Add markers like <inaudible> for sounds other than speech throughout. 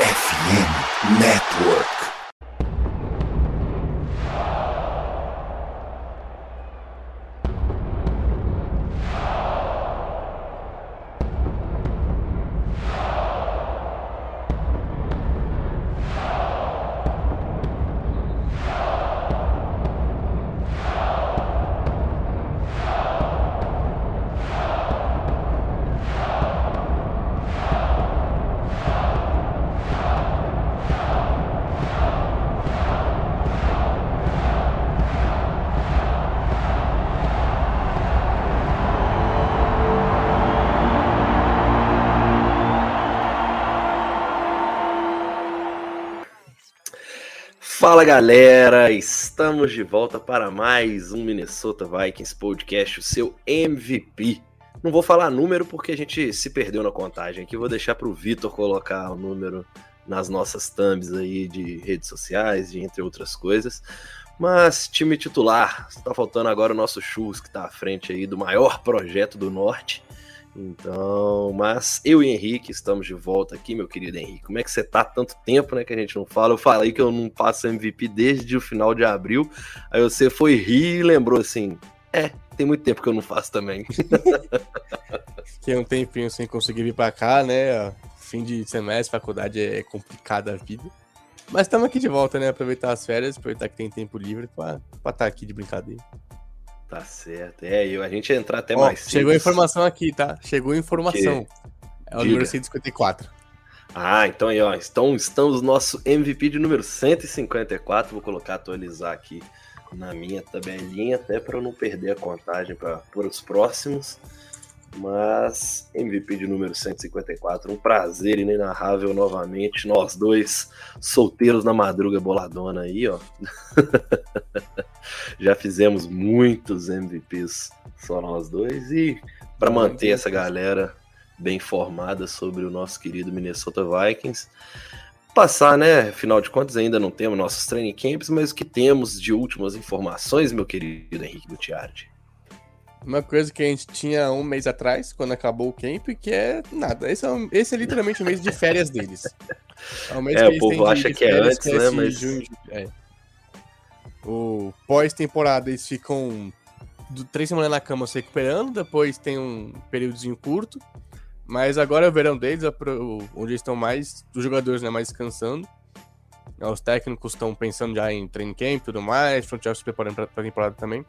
FM Network. Fala galera, estamos de volta para mais um Minnesota Vikings Podcast, o seu MVP. Não vou falar número porque a gente se perdeu na contagem aqui, vou deixar para o Vitor colocar o número nas nossas thumbs aí de redes sociais, de entre outras coisas. Mas time titular, está faltando agora o nosso Chus, que está à frente aí do maior projeto do Norte. Então, mas eu e Henrique estamos de volta aqui, meu querido Henrique. Como é que você tá? Tanto tempo, né, que a gente não fala. Eu falei que eu não passo MVP desde o final de abril. Aí você foi rir e lembrou assim: é, tem muito tempo que eu não faço também. <laughs> Fiquei um tempinho sem conseguir vir pra cá, né? Fim de semestre, faculdade é complicada a vida. Mas estamos aqui de volta, né? Aproveitar as férias, aproveitar que tem tempo livre pra estar tá aqui de brincadeira. Tá certo. É, e a gente entrar até Ó, mais Chegou a informação aqui, tá? Chegou a informação. É o Diga. número 154. Ah, então aí, ó. Então, estamos no nosso MVP de número 154. Vou colocar atualizar aqui na minha tabelinha, até para eu não perder a contagem para os próximos. Mas MVP de número 154, um prazer inenarrável novamente. Nós dois solteiros na madruga boladona aí, ó. <laughs> Já fizemos muitos MVPs só nós dois e para manter essa galera bem informada sobre o nosso querido Minnesota Vikings, passar, né? Afinal de contas, ainda não temos nossos training camps, mas o que temos de últimas informações, meu querido Henrique Gutiardi? Uma coisa que a gente tinha um mês atrás, quando acabou o camp, que é nada. Esse é, um- esse é literalmente o mês de férias deles. É, o mês É, que o eles povo acha que é antes, é né, mas- junho, é. O pós-temporada eles ficam do- três semanas na cama se recuperando, depois tem um períodozinho curto. Mas agora é o verão deles, é onde eles estão mais, os jogadores né, mais descansando. É, Os técnicos estão pensando já em training camp e tudo mais, front office se preparando para a temporada também.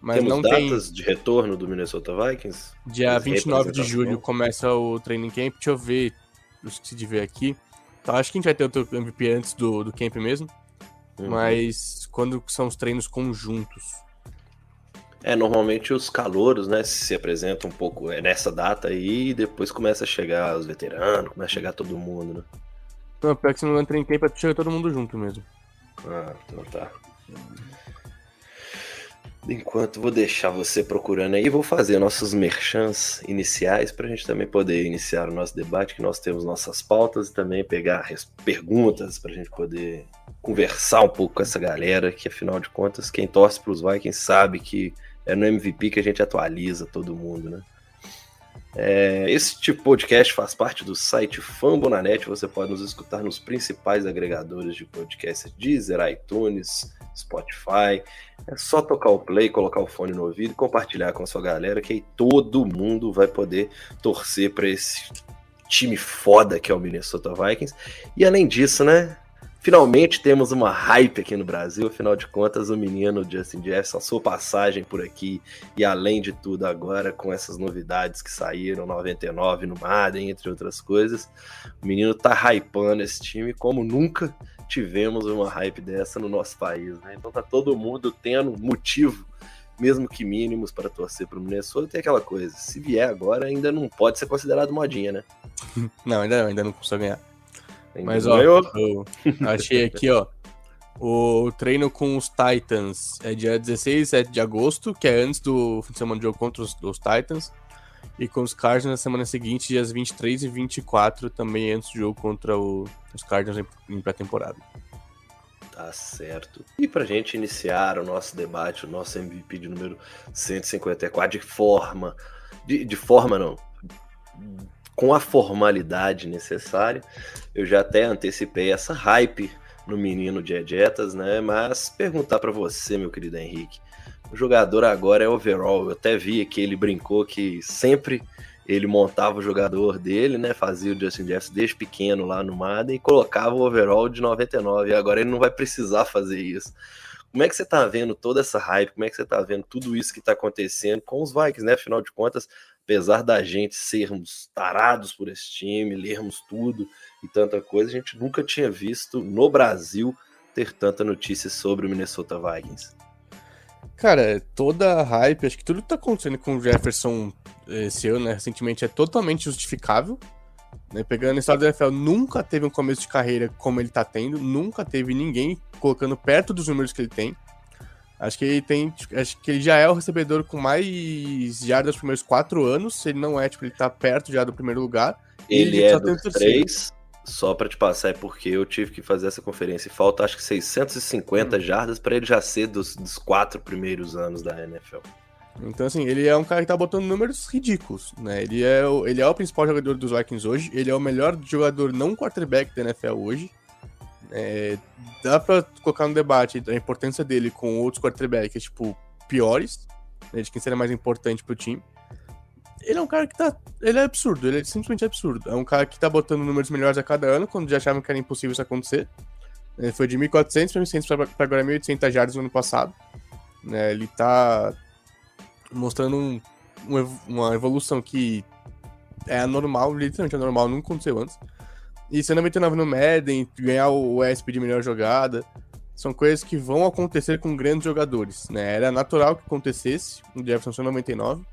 Mas temos não tem. datas de retorno do Minnesota Vikings? Dia As 29 de julho começa o training camp. Deixa eu ver. Eu esqueci de ver aqui. Então, acho que a gente vai ter outro MVP antes do, do camp mesmo. Uhum. Mas quando são os treinos conjuntos? É, normalmente os calouros, né, se apresentam um pouco é, nessa data aí e depois começa a chegar os veteranos, começa a chegar todo mundo, né? Não, pior que se não é training camp, é chega todo mundo junto mesmo. Ah, então tá. Enquanto vou deixar você procurando aí, vou fazer nossos merchans iniciais para a gente também poder iniciar o nosso debate, que nós temos nossas pautas e também pegar perguntas para a gente poder conversar um pouco com essa galera, que afinal de contas, quem torce para os Vikings sabe que é no MVP que a gente atualiza todo mundo, né? É, esse tipo podcast faz parte do site Fambonanet. Você pode nos escutar nos principais agregadores de podcast: Deezer, iTunes, Spotify. É só tocar o play, colocar o fone no ouvido e compartilhar com a sua galera, que aí todo mundo vai poder torcer para esse time foda que é o Minnesota Vikings. E além disso, né? Finalmente temos uma hype aqui no Brasil, afinal de contas, o menino Justin Jefferson, a sua passagem por aqui e além de tudo agora com essas novidades que saíram, 99 no Madden, entre outras coisas, o menino tá hypando esse time como nunca tivemos uma hype dessa no nosso país, né? Então tá todo mundo tendo motivo, mesmo que mínimos, para torcer pro Minnesota e aquela coisa, se vier agora ainda não pode ser considerado modinha, né? <laughs> Não, ainda, ainda não consigo ganhar. Ainda Mas, ó, eu achei aqui, ó. O treino com os Titans é dia 16 e 7 de agosto, que é antes do fim de semana de jogo contra os, os Titans. E com os Cardinals na semana seguinte, dias 23 e 24, também antes do jogo contra o- os Cardinals em, em pré-temporada. Tá certo. E pra gente iniciar o nosso debate, o nosso MVP de número 154, de forma. De, de forma não. com a formalidade necessária. Eu já até antecipei essa hype no menino de Edgetas, né? Mas perguntar para você, meu querido Henrique, o jogador agora é overall. Eu até vi que ele brincou que sempre ele montava o jogador dele, né? Fazia o Justin Jefferson desde pequeno lá no Madden e colocava o overall de 99. E agora ele não vai precisar fazer isso. Como é que você tá vendo toda essa hype? Como é que você tá vendo tudo isso que tá acontecendo com os Vikings, né? Afinal de contas, apesar da gente sermos tarados por esse time, lermos tudo e tanta coisa, a gente nunca tinha visto no Brasil ter tanta notícia sobre o Minnesota Vikings. Cara, toda a hype, acho que tudo que tá acontecendo com o Jefferson esse ano, né, recentemente, é totalmente justificável. Né? Pegando a história do NFL, nunca teve um começo de carreira como ele tá tendo, nunca teve ninguém colocando perto dos números que ele tem. Acho que ele tem. Acho que ele já é o recebedor com mais jardas nos primeiros quatro anos. Se ele não é, tipo, ele tá perto já do primeiro lugar. Ele, ele é dos três, só para te passar, é porque eu tive que fazer essa conferência e falta acho que 650 hum. jardas para ele já ser dos, dos quatro primeiros anos da NFL. Então, assim, ele é um cara que tá botando números ridículos, né? Ele é, o, ele é o principal jogador dos Vikings hoje, ele é o melhor jogador não quarterback da NFL hoje. É, dá pra colocar no debate a importância dele com outros quarterbacks, tipo, piores, né, de quem seria mais importante pro time. Ele é um cara que tá. Ele é absurdo, ele é simplesmente absurdo. É um cara que tá botando números melhores a cada ano, quando já achavam que era impossível isso acontecer. Ele foi de 1.400 para 1.100 para agora 1.800 jardas no ano passado. Né, ele tá mostrando um, uma evolução que é anormal, literalmente anormal, nunca aconteceu antes. E ser 99 no Madden, ganhar o ESP de melhor jogada, são coisas que vão acontecer com grandes jogadores, né? Era natural que acontecesse, o Jefferson ser 99.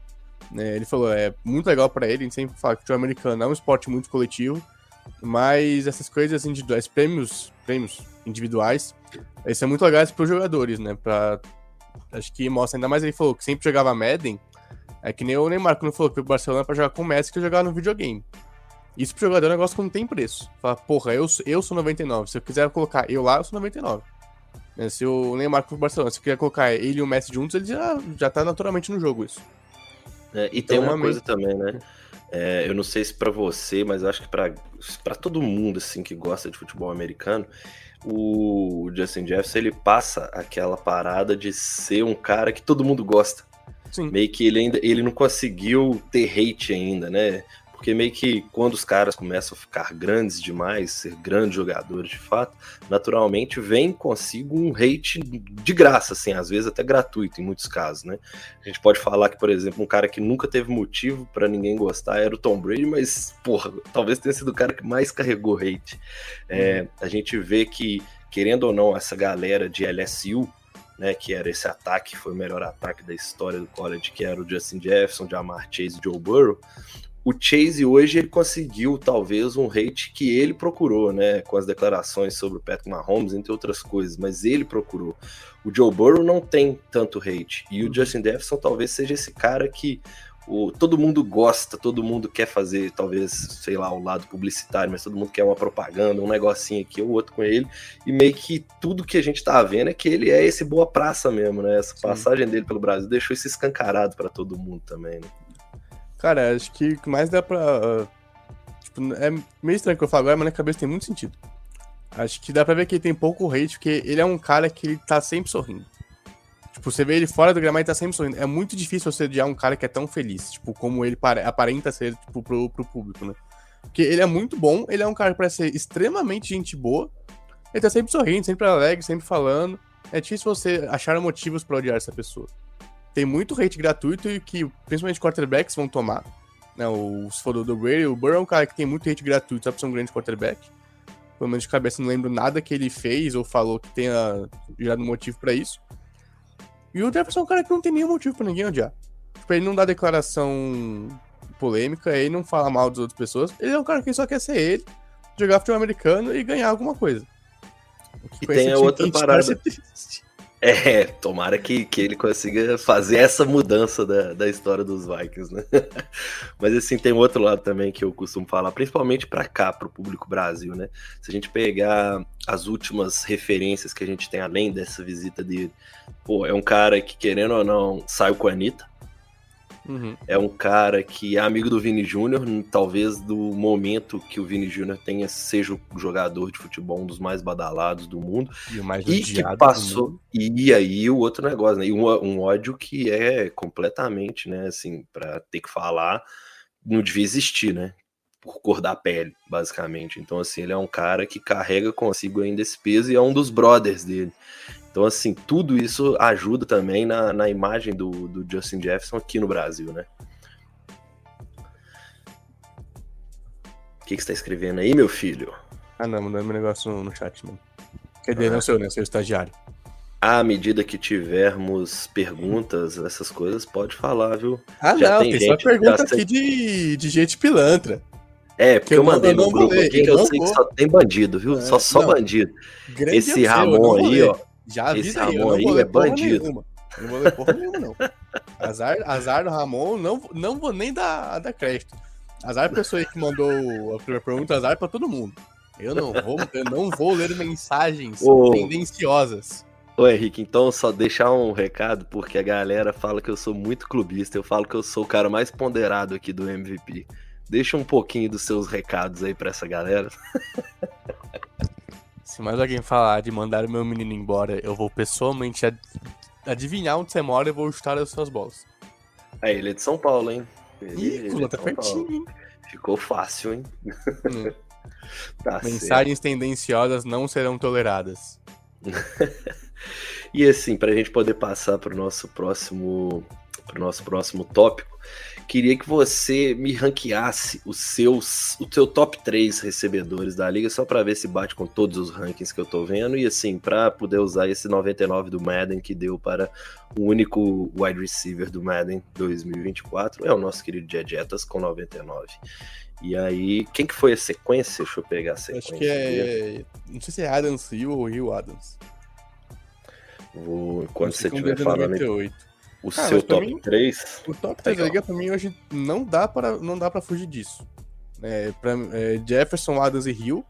Né? Ele falou, é muito legal para ele, a gente sempre fala que o americano é um esporte muito coletivo, mas essas coisas individuais, prêmios, prêmios individuais, esses são muito legais para os jogadores, né? Pra, acho que mostra, ainda mais ele falou que sempre jogava Madden, é que nem o Neymar quando falou que o Barcelona é para jogar com o Messi que jogava no videogame. Isso pro jogador é um negócio que não tem preço. Fala, porra, eu, eu sou 99. Se eu quiser colocar eu lá, eu sou 99. É, se o Neymar pro Barcelona, se eu quiser colocar ele e o Messi juntos, ele já, já tá naturalmente no jogo isso. É, e então, tem uma coisa também, né? É, eu não sei se para você, mas acho que para todo mundo assim que gosta de futebol americano, o Justin Jefferson ele passa aquela parada de ser um cara que todo mundo gosta. Sim. Meio que ele ainda ele não conseguiu ter hate ainda, né? Porque meio que quando os caras começam a ficar grandes demais, ser grandes jogadores de fato, naturalmente vem consigo um hate de graça, assim, às vezes até gratuito em muitos casos, né? A gente pode falar que, por exemplo, um cara que nunca teve motivo para ninguém gostar era o Tom Brady, mas, porra, talvez tenha sido o cara que mais carregou hate. É, uhum. a gente vê que, querendo ou não, essa galera de LSU, né, que era esse ataque, foi o melhor ataque da história do college, que era o Justin Jefferson, Jamar Chase e Joe Burrow, o Chase hoje ele conseguiu talvez um hate que ele procurou, né, com as declarações sobre o Patrick Mahomes, entre outras coisas, mas ele procurou. O Joe Burrow não tem tanto hate e o Justin Jefferson talvez seja esse cara que o, todo mundo gosta, todo mundo quer fazer, talvez, sei lá, o lado publicitário, mas todo mundo quer uma propaganda, um negocinho aqui ou outro com ele, e meio que tudo que a gente tá vendo é que ele é esse boa praça mesmo, né? Essa passagem dele pelo Brasil deixou isso escancarado para todo mundo também, né? Cara, acho que o que mais dá pra. Tipo, é meio estranho que eu falo agora, mas na cabeça tem muito sentido. Acho que dá pra ver que ele tem pouco hate, porque ele é um cara que ele tá sempre sorrindo. Tipo, você vê ele fora do gramado e tá sempre sorrindo. É muito difícil você odiar um cara que é tão feliz, tipo, como ele aparenta ser, tipo, pro, pro público, né? Porque ele é muito bom, ele é um cara que parece ser extremamente gente boa. Ele tá sempre sorrindo, sempre alegre, sempre falando. É difícil você achar motivos para odiar essa pessoa tem muito hate gratuito e que principalmente quarterbacks vão tomar. Né, o, se for do, do Brady, o Burrow é um cara que tem muito hate gratuito só pra ser um grande quarterback. Pelo menos de cabeça não lembro nada que ele fez ou falou que tenha gerado motivo para isso. E o Jefferson é um cara que não tem nenhum motivo para ninguém odiar. Tipo, ele não dá declaração polêmica, ele não fala mal das outras pessoas. Ele é um cara que só quer ser ele, jogar futebol americano e ganhar alguma coisa. E tem a outra parada. É, tomara que, que ele consiga fazer essa mudança da, da história dos Vikings, né? <laughs> Mas assim, tem outro lado também que eu costumo falar, principalmente para cá, para o público Brasil, né? Se a gente pegar as últimas referências que a gente tem além dessa visita dele, pô, é um cara que, querendo ou não, saiu com a Anitta, Uhum. É um cara que é amigo do Vini Júnior, talvez do momento que o Vini Júnior tenha seja o jogador de futebol um dos mais badalados do mundo. E o mais e que passou e aí o outro negócio, né? E um, um ódio que é completamente, né, assim, para ter que falar, não devia existir, né? Por cor da pele, basicamente. Então, assim, ele é um cara que carrega consigo ainda esse peso e é um dos brothers dele. Então, assim, tudo isso ajuda também na, na imagem do, do Justin Jefferson aqui no Brasil, né? O que, que você tá escrevendo aí, meu filho? Ah, não, mandando meu negócio no, no chat, mano. Quer dizer, ah. não seu, né? Seu estagiário. À medida que tivermos perguntas, essas coisas, pode falar, viu? Ah, já não, tem, tem só pergunta aqui de, de gente pilantra. É, porque eu, eu mandei no grupo aqui que eu, sei vou... que só tem bandido, viu? É, só só não. bandido. Esse Ramon aí, ó. Já avisa aí, eu não vou é bandido. Nenhuma. Eu não vou ler porra nenhuma, não. Azar, azar do Ramon, não, não vou nem dar, dar crédito. Azar a pessoa aí que mandou a primeira pergunta, azar pra todo mundo. Eu não vou, eu não vou ler mensagens Ô, tendenciosas. Ô Henrique, então só deixar um recado, porque a galera fala que eu sou muito clubista, eu falo que eu sou o cara mais ponderado aqui do MVP. Deixa um pouquinho dos seus recados aí pra essa galera. <laughs> Se mais alguém falar de mandar o meu menino embora, eu vou pessoalmente ad adivinhar onde você mora e vou chutar as suas bolas. É, ele é de São Paulo, hein? Ele, Ih, é tá pertinho, hein? Ficou fácil, hein? Hum. <laughs> tá Mensagens certo. tendenciosas não serão toleradas. <laughs> e assim, para a gente poder passar para o nosso próximo, pro nosso próximo tópico, queria que você me ranqueasse os seus, o seu top 3 recebedores da liga, só para ver se bate com todos os rankings que eu tô vendo, e assim, para poder usar esse 99 do Madden que deu para o único wide receiver do Madden 2024, é o nosso querido Jejetas com 99. E aí, quem que foi a sequência? Deixa eu pegar a sequência. Acho que é. Não sei se é Adams Hill ou Hill Adams. Vou, enquanto você estiver falando. 98. O Cara, seu top mim, 3? O top 3 da liga pra mim hoje não dá pra, não dá pra fugir disso. É, pra, é, Jefferson, Adams e Hill.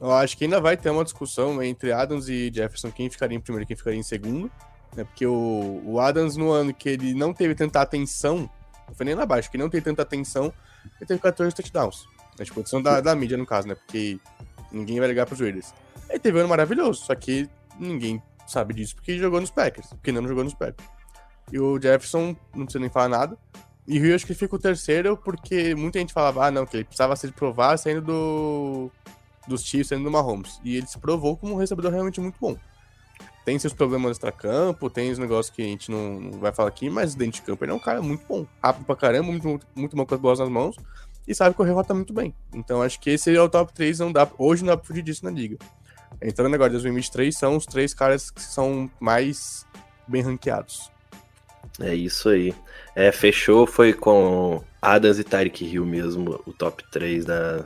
Eu acho que ainda vai ter uma discussão entre Adams e Jefferson, quem ficaria em primeiro e quem ficaria em segundo. Né? Porque o, o Adams, no ano que ele não teve tanta atenção, não foi nem lá baixo, que não teve tanta atenção, ele teve 14 touchdowns. A disposição da, da mídia, no caso, né? Porque ninguém vai ligar pros Raiders. Ele teve um ano maravilhoso, só que ninguém sabe disso porque jogou nos Packers, porque não jogou nos Packers. E o Jefferson, não precisa nem falar nada. E o Rio acho que fica o terceiro, porque muita gente falava, ah, não, que ele precisava se provar saindo do, dos Chiefs, saindo do Mahomes. E ele se provou como um recebedor realmente muito bom. Tem seus problemas extra-campo, tem os negócios que a gente não, não, vai falar aqui, mas dentro de campo ele é um cara muito bom. Rápido pra caramba, muito, muito, muito bom com as bolas nas mãos. E sabe correr rota muito bem. Então acho que esse é o top 3, não dá, hoje não dá pra fugir disso na liga. Entrando agora em 2023, são os três caras que são mais bem ranqueados. É isso aí. É, fechou, foi com Adams e Tyreek Hill mesmo, o top 3 da,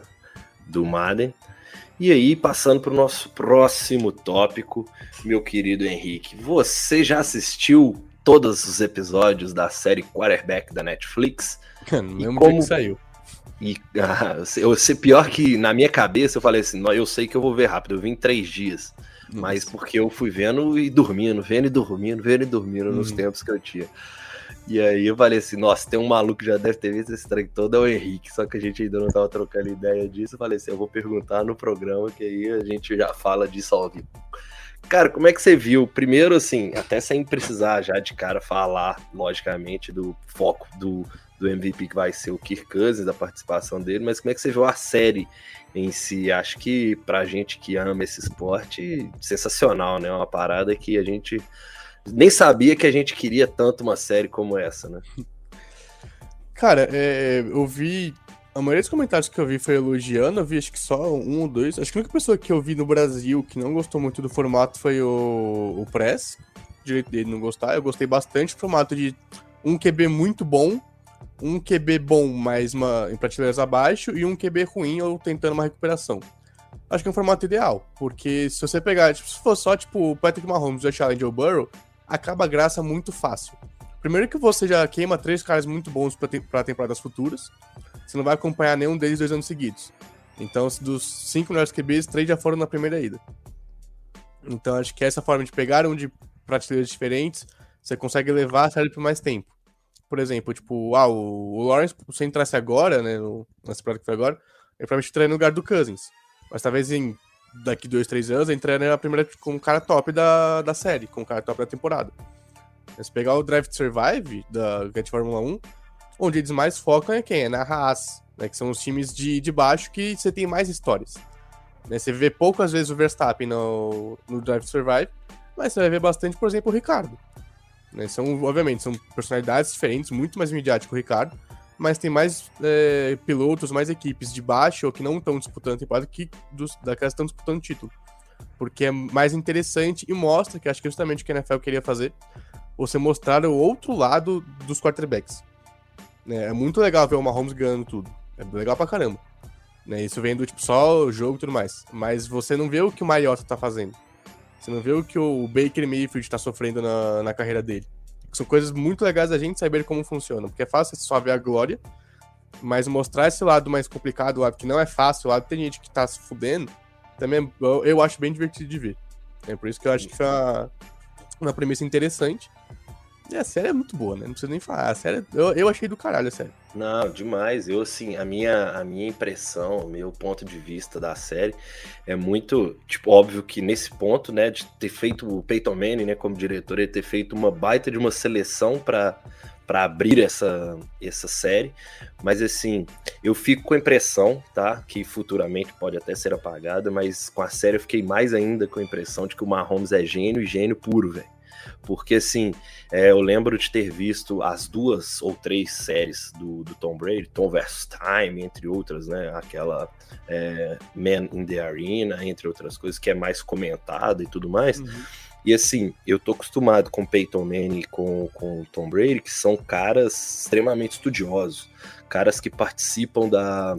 do Madden. E aí, passando para o nosso próximo tópico, meu querido Henrique, você já assistiu todos os episódios da série Quarterback da Netflix? <laughs> No mesmo como... que saiu. E ah, eu sei pior que na minha cabeça eu falei assim, eu sei que eu vou ver rápido, eu vim em três dias. Mas porque eu fui vendo e dormindo, vendo e dormindo, vendo e dormindo uhum. nos tempos que eu tinha. E aí eu falei assim, nossa, tem um maluco que já deve ter visto esse trem todo, é o Henrique, só que a gente ainda não tava trocando ideia disso. Eu falei assim, eu vou perguntar no programa, que aí a gente já fala disso ao vivo. Cara, como é que você viu? Primeiro, assim, até sem precisar já de cara falar, logicamente, do foco do, do MVP que vai ser o Kirk Cousins, da participação dele, mas como é que você viu a série em si? Acho que pra gente que ama esse esporte, sensacional, né? Uma parada que a gente nem sabia que a gente queria tanto uma série como essa, né? Cara, é, eu vi. A maioria dos comentários que eu vi foi elogiando, eu vi acho que só um ou dois. Acho que a única pessoa que eu vi no Brasil que não gostou muito do formato foi o, o Press. Direito dele não gostar. Eu gostei bastante do formato de um QB muito bom um QB bom, mas uma, em prateleiras abaixo, e um QB ruim ou tentando uma recuperação. Acho que é um formato ideal, porque se você pegar, tipo, se for só tipo Patrick Mahomes, o Allen e Joe Burrow, acaba a graça muito fácil. Primeiro que você já queima três caras muito bons para temporadas futuras, você não vai acompanhar nenhum deles dois anos seguidos. Então, dos cinco melhores QBs, três já foram na primeira ida. Então, acho que essa forma de pegar um de prateleiras diferentes, você consegue levar a série por mais tempo. Por exemplo, tipo, ah, o, Lawrence, se entrasse agora, né, no, nessa temporada que foi agora, ele provavelmente entraria no lugar do Cousins. Mas talvez em daqui dois, três anos, entraria na primeira com o cara top da, da série, com o cara top da temporada. Se pegar o Drive to Survive da Get Fórmula 1, onde eles mais focam é quem? É na Haas, né, que são os times de, de baixo que você tem mais histórias. Né, você vê poucas vezes o Verstappen no, no Drive to Survive, mas você vai ver bastante, por exemplo, o Ricardo. Né, são, obviamente, são personalidades diferentes, muito mais midiático o Ricardo, mas tem mais é, pilotos, mais equipes de baixo ou que não estão disputando a temporada que dos, daquelas que estão disputando título. Porque é mais interessante e mostra, que acho que justamente o que a NFL queria fazer, você mostrar o outro lado dos quarterbacks. É, é muito legal ver o Mahomes ganhando tudo. É legal pra caramba. Né, isso vem do tipo só o jogo e tudo mais. Mas você não vê o que o Mariota tá fazendo. Você não vê o que o Baker Mayfield tá sofrendo na, na carreira dele. São coisas muito legais da gente saber como funciona. Porque é fácil só ver a glória, mas mostrar esse lado mais complicado, o lado que não é fácil, o lado que tem gente que tá se fudendo, também eu, eu acho bem divertido de ver. É por isso que eu acho que foi uma, uma premissa interessante. E a série é muito boa, né? Não precisa nem falar. A série, eu, eu achei do caralho a série. Não, demais. Eu, assim, a minha, a minha impressão, o meu ponto de vista da série é muito, tipo, óbvio que nesse ponto, né, de ter feito o Peyton Manning, né, como diretor, ele ter feito uma baita de uma seleção para para abrir essa, essa série, mas assim, eu fico com a impressão, tá, que futuramente pode até ser apagada, mas com a série eu fiquei mais ainda com a impressão de que o Mahomes é gênio e gênio puro, velho. Porque, assim, é, eu lembro de ter visto as duas ou três séries do, do Tom Brady, Tom vs. Time, entre outras, né? Aquela é, Man in the Arena, entre outras coisas, que é mais comentada e tudo mais. Uhum. E assim, eu tô acostumado com Peyton Manning e com, com Tom Brady, que são caras extremamente estudiosos, caras que participam da,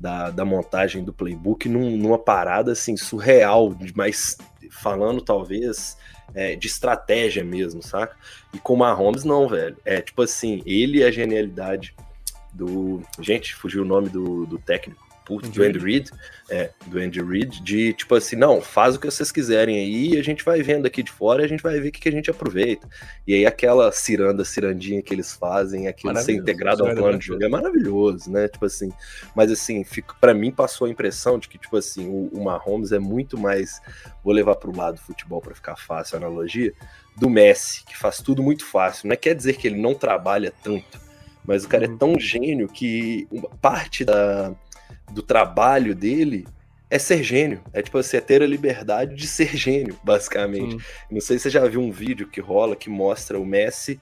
da, da montagem do playbook num, numa parada assim surreal, mas falando talvez é, de estratégia mesmo, saca? E com o Mahomes, não, velho. É tipo assim, ele e a genialidade do. Gente, fugiu o nome do, do técnico putz, do Andy Reid, é, do Andy Reid, de tipo assim, não, faz o que vocês quiserem aí, a gente vai vendo aqui de fora e a gente vai ver o que, que a gente aproveita. E aí aquela ciranda, cirandinha que eles fazem, aquilo ser integrado ao plano de jogo é maravilhoso, né? Tipo assim, mas assim, para mim passou a impressão de que, tipo assim, o, o Mahomes é muito mais, vou levar pro lado do futebol para ficar fácil a analogia, do Messi, que faz tudo muito fácil. Não é quer dizer que ele não trabalha tanto, mas o cara é uhum. tão gênio que parte da, do trabalho dele é ser gênio. É tipo assim, é ter a liberdade de ser gênio, basicamente. Não sei se você já viu um vídeo que rola que mostra o Messi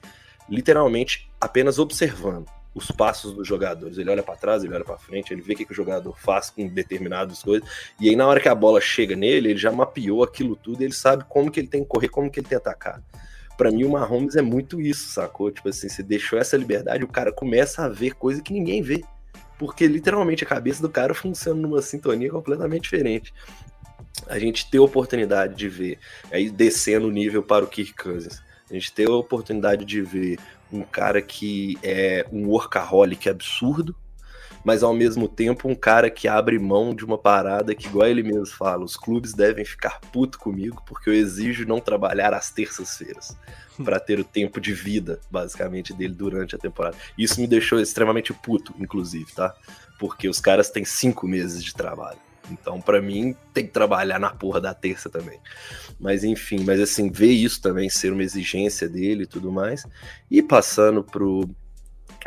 literalmente apenas observando os passos dos jogadores. Ele olha para trás, ele olha para frente, ele vê o que, que, o jogador faz com determinadas coisas. E aí, na hora que a bola chega nele, ele já mapeou aquilo tudo e ele sabe como que ele tem que correr, como que ele tem que atacar. Para mim, o Mahomes é muito isso, sacou? Tipo assim, você deixou essa liberdade, o cara começa a ver coisa que ninguém vê porque literalmente a cabeça do cara funciona numa sintonia completamente diferente. A gente ter a oportunidade de ver, aí descendo o nível para o Kirk Cousins, a gente ter a oportunidade de ver um cara que é um workaholic absurdo, mas ao mesmo tempo um cara que abre mão de uma parada que, igual ele mesmo fala, os clubes devem ficar puto comigo porque eu exijo não trabalhar às terças-feiras <laughs> para ter o tempo de vida, basicamente, dele durante a temporada. Isso me deixou extremamente puto, inclusive, tá? Porque os caras têm cinco meses de trabalho. Então, para mim, tem que trabalhar na porra da terça também. Mas enfim, mas assim, ver isso também ser uma exigência dele e tudo mais. E passando pro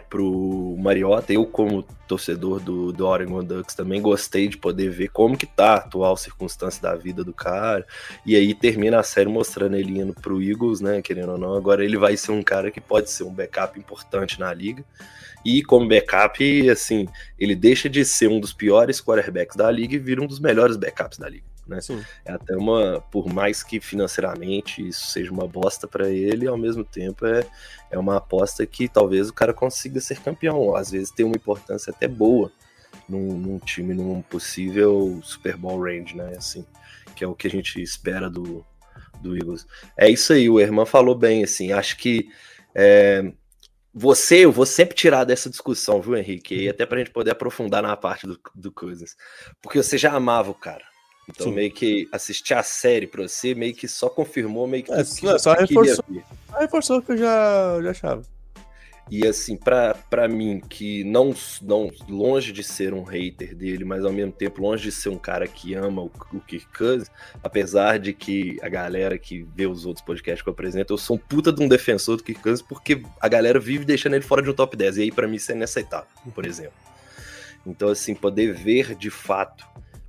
pro Mariota. Eu, como torcedor do, do Oregon Ducks, também gostei de poder ver como que tá a atual circunstância da vida do cara. E aí termina a série mostrando ele indo pro Eagles, né? Querendo ou não, agora ele vai ser um cara que pode ser um backup importante na liga. E como backup, assim, ele deixa de ser um dos piores quarterbacks da liga e vira um dos melhores backups da liga né? Sim. É até uma, por mais que financeiramente isso seja uma bosta para ele, ao mesmo tempo é, é uma aposta que talvez o cara consiga ser campeão, às vezes tem uma importância até boa num, num time, num possível Super Bowl range, né? Assim, que é o que a gente espera do, do Eagles. É isso aí, o Herman falou bem, assim, acho que é, você, eu vou sempre tirar dessa discussão, viu, Henrique? E até pra gente poder aprofundar na parte do, do Cousins. Porque você já amava o cara. Então, Sim. meio que assistir a série pra você, meio que só confirmou, meio que. É, que não, só reforçou, só reforçou o que eu já, já achava. E assim, para mim, que não, não longe de ser um hater dele, mas ao mesmo tempo longe de ser um cara que ama o, o Kirk Cousins, apesar de que a galera que vê os outros podcasts que eu apresento, eu sou um puta de um defensor do Kirk Cousins, porque a galera vive deixando ele fora de um top 10. E aí, para mim, isso é inaceitável, por exemplo. Então, assim, poder ver de fato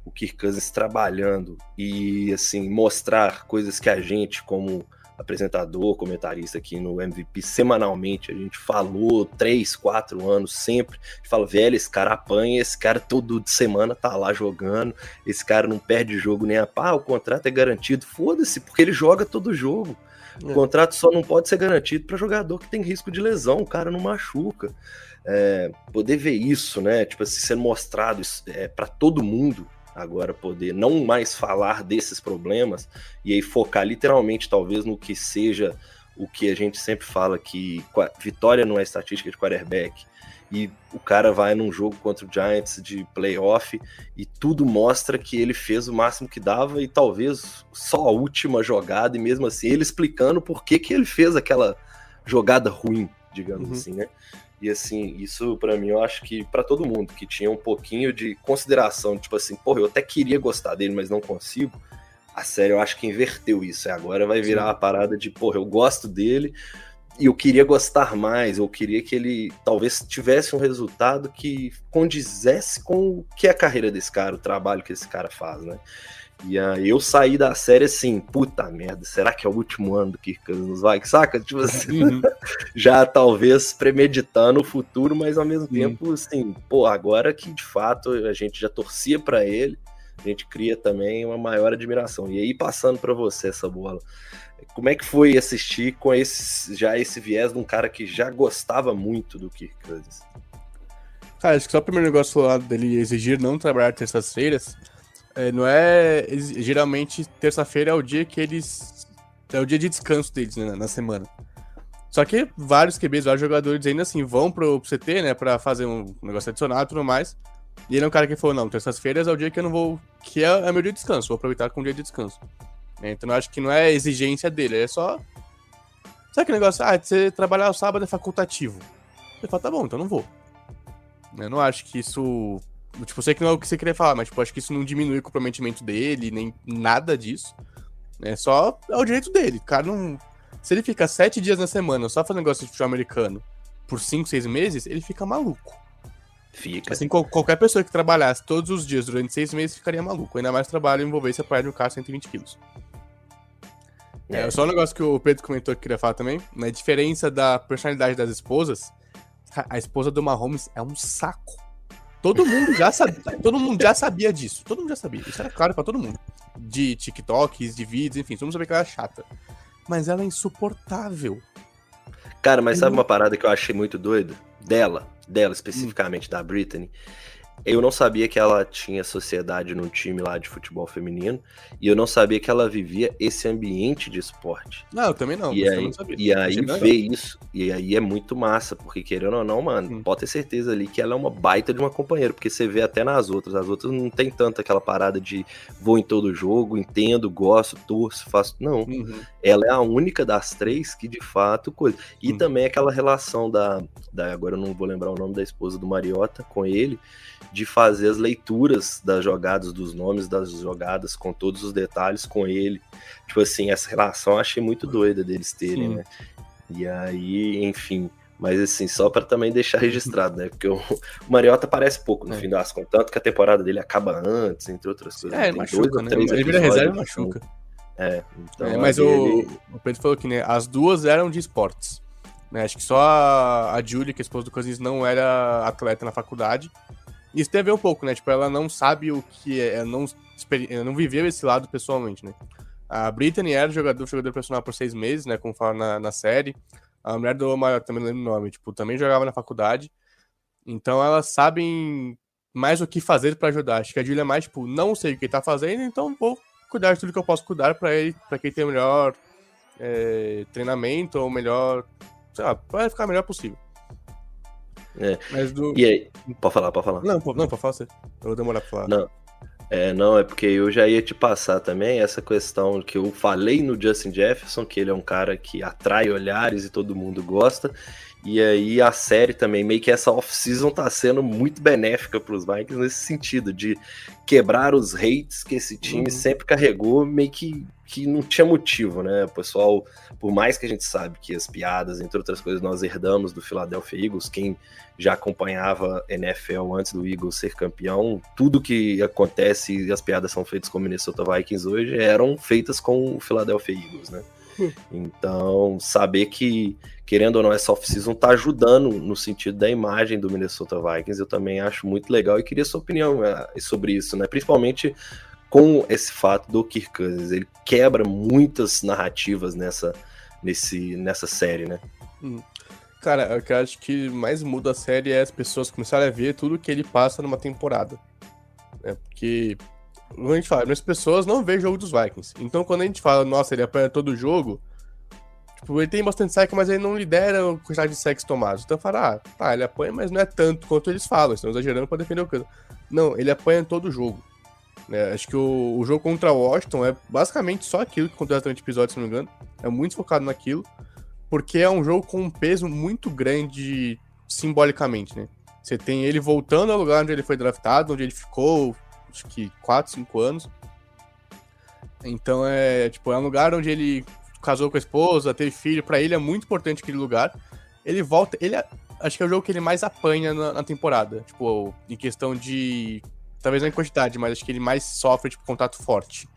o Kirk Cousins trabalhando e, assim, mostrar coisas que a gente, como apresentador, comentarista aqui no MVP semanalmente. A gente falou três, quatro anos sempre. Fala, velho, esse cara apanha, esse cara todo de semana tá lá jogando, esse cara não perde jogo nem a pá, o contrato é garantido. Foda-se, porque ele joga todo jogo. O é. contrato só não pode ser garantido para jogador que tem risco de lesão, o cara não machuca. É, poder ver isso, né? Tipo assim, sendo mostrado é, para todo mundo agora poder não mais falar desses problemas e aí focar literalmente talvez no que seja o que a gente sempre fala que vitória não é estatística de quarterback e o cara vai num jogo contra o Giants de playoff e tudo mostra que ele fez o máximo que dava e talvez só a última jogada e mesmo assim ele explicando por que, que ele fez aquela jogada ruim, digamos uhum. assim, né? E assim, isso para mim eu acho que para todo mundo que tinha um pouquinho de consideração, tipo assim, porra, eu até queria gostar dele, mas não consigo. A série eu acho que inverteu isso. Agora vai virar Sim. uma parada de, porra, eu gosto dele e eu queria gostar mais, eu queria que ele talvez tivesse um resultado que condizesse com o que é a carreira desse cara, o trabalho que esse cara faz, né? E aí eu saí da série assim, puta merda, será que é o último ano do Kirk Cousins nos Vikings? Saca? Tipo assim, <laughs> uhum. <laughs> já talvez premeditando o futuro, mas ao mesmo tempo, assim, pô, agora que de fato a gente já torcia para ele, a gente cria também uma maior admiração. E aí, passando para você essa bola, como é que foi assistir com esse, já esse viés de um cara que já gostava muito do Kirk Cousins? Cara, acho que só o primeiro negócio lá dele exigir não trabalhar terças-feiras é, não é. Geralmente, terça-feira é o dia que eles. É o dia de descanso deles, né, na semana. Só que vários QBs, vários jogadores ainda assim vão pro, CT, né, pra fazer um negócio adicional e tudo mais. E ele é um cara que falou: não, terças-feiras é o dia que eu não vou. que é, é meu dia de descanso, vou aproveitar com o dia de descanso. É, então eu acho que não é exigência dele, é só. Sabe aquele negócio? Ah, você trabalhar o sábado é facultativo. Ele fala: tá bom, então não vou. Eu não acho que isso Tipo, eu sei que não é o que você queria falar, mas tipo, acho que isso não diminui o comprometimento dele, nem nada disso. É só é o direito dele. O cara não. Se ele fica sete dias na semana só fazendo negócio de futebol americano por cinco, seis meses, ele fica maluco. Fica. Assim, qualquer pessoa que trabalhasse todos os dias durante seis meses ficaria maluco. Ainda mais trabalho envolvesse a praia de um carro 120 quilos. É. é. só um negócio que o Pedro comentou que queria falar também. Na diferença da personalidade das esposas, a esposa do Mahomes é um saco. Todo mundo já sabia, todo mundo já sabia disso. Todo mundo já sabia. Isso era claro para todo mundo. De TikToks, de vídeos, enfim, todo mundo sabia que ela era chata. Mas ela é insuportável. Cara, mas sabe uma parada que eu achei muito doida? Dela, dela especificamente, hum. da Britney. Eu não sabia que ela tinha sociedade num time lá de futebol feminino e eu não sabia que ela vivia esse ambiente de esporte. Não, eu também não. E aí, não e aí ver isso, e aí é muito massa, porque querendo ou não, mano, pode ter certeza ali que ela é uma baita de uma companheira, porque você vê até nas outras, as outras não tem tanto aquela parada de vou em todo jogo, entendo, gosto, torço, faço. Não. Uhum. Ela é a única das três que de fato coisa. E uhum. também aquela relação da, da. Agora eu não vou lembrar o nome da esposa do Mariota com ele de fazer as leituras das jogadas, dos nomes das jogadas, com todos os detalhes com ele. Tipo assim, essa relação eu achei muito doida deles terem, Sim. né? E aí, enfim. Mas assim, só para também deixar registrado, né? Porque o, <laughs> Mariota aparece pouco no é. fim das contas, tanto que a temporada dele acaba antes, entre outras coisas. É, ele machuca, né? Ele vira reserva e machuca. É, então, é, mas o, ele... o Pedro falou que né, as duas eram de esportes. Né? Acho que só a, a Julie, que é a esposa do Cousins, não era atleta na faculdade. Isso tem a ver um pouco, né? Tipo, ela não sabe o que é, ela não, não viveu esse lado pessoalmente, né? A Brittany era jogador, jogador profissional por seis meses, né? Como fala na, na série. A mulher do maior, também não lembro o nome, tipo, também jogava na faculdade. Então elas sabem mais o que fazer para ajudar. Acho que a Julia é mais, tipo, não sei o que tá fazendo, então vou cuidar de tudo que eu posso cuidar para ele, para que ele tenha melhor é, treinamento ou melhor, sei lá, para ficar melhor possível. É. Mas do... E aí? Pode falar, pode falar. Não, não pode falar você. Eu vou demorar pra falar. Não. É, não, é porque eu já ia te passar também essa questão que eu falei no Justin Jefferson, que ele é um cara que atrai olhares e todo mundo gosta. E aí a série também, meio que essa off-season tá sendo muito benéfica para os Vikings nesse sentido, de quebrar os hates que esse time uhum. sempre carregou, meio que, que não tinha motivo, né? O pessoal, por mais que a gente sabe que as piadas, entre outras coisas, nós herdamos do Philadelphia Eagles, quem já acompanhava NFL antes do Eagles ser campeão, tudo que acontece e as piadas são feitas com o Minnesota Vikings hoje eram feitas com o Philadelphia Eagles, né? Hum. Então, saber que, querendo ou não, essa off-season tá ajudando no sentido da imagem do Minnesota Vikings, eu também acho muito legal e queria sua opinião é, sobre isso, né? Principalmente com esse fato do Kirk Cousins, ele quebra muitas narrativas nessa, nesse, nessa série, né? Hum. Cara, o que eu acho que mais muda a série é as pessoas começarem a ver tudo que ele passa numa temporada. É porque, como a gente fala, as pessoas não veem o jogo dos Vikings. Então quando a gente fala, nossa, ele apanha todo o jogo, tipo, ele tem bastante sec, mas ele não lidera a quantidade de sex tomados. Então fala, ah, tá, ele apanha, mas não é tanto quanto eles falam, estão exagerando pra defender o canto. Não, ele apanha todo o jogo. É, acho que o, o, jogo contra Washington é basicamente só aquilo que acontece durante o episódio, se não me engano. É muito focado naquilo porque é um jogo com um peso muito grande simbolicamente, né? Você tem ele voltando ao lugar onde ele foi draftado, onde ele ficou, acho que 4, 5 anos. Então é, tipo, é um lugar onde ele casou com a esposa, teve filho, para ele é muito importante aquele lugar. Ele volta, ele é, acho que é o jogo que ele mais apanha na, na temporada, tipo, em questão de talvez não em quantidade, mas acho que ele mais sofre tipo contato forte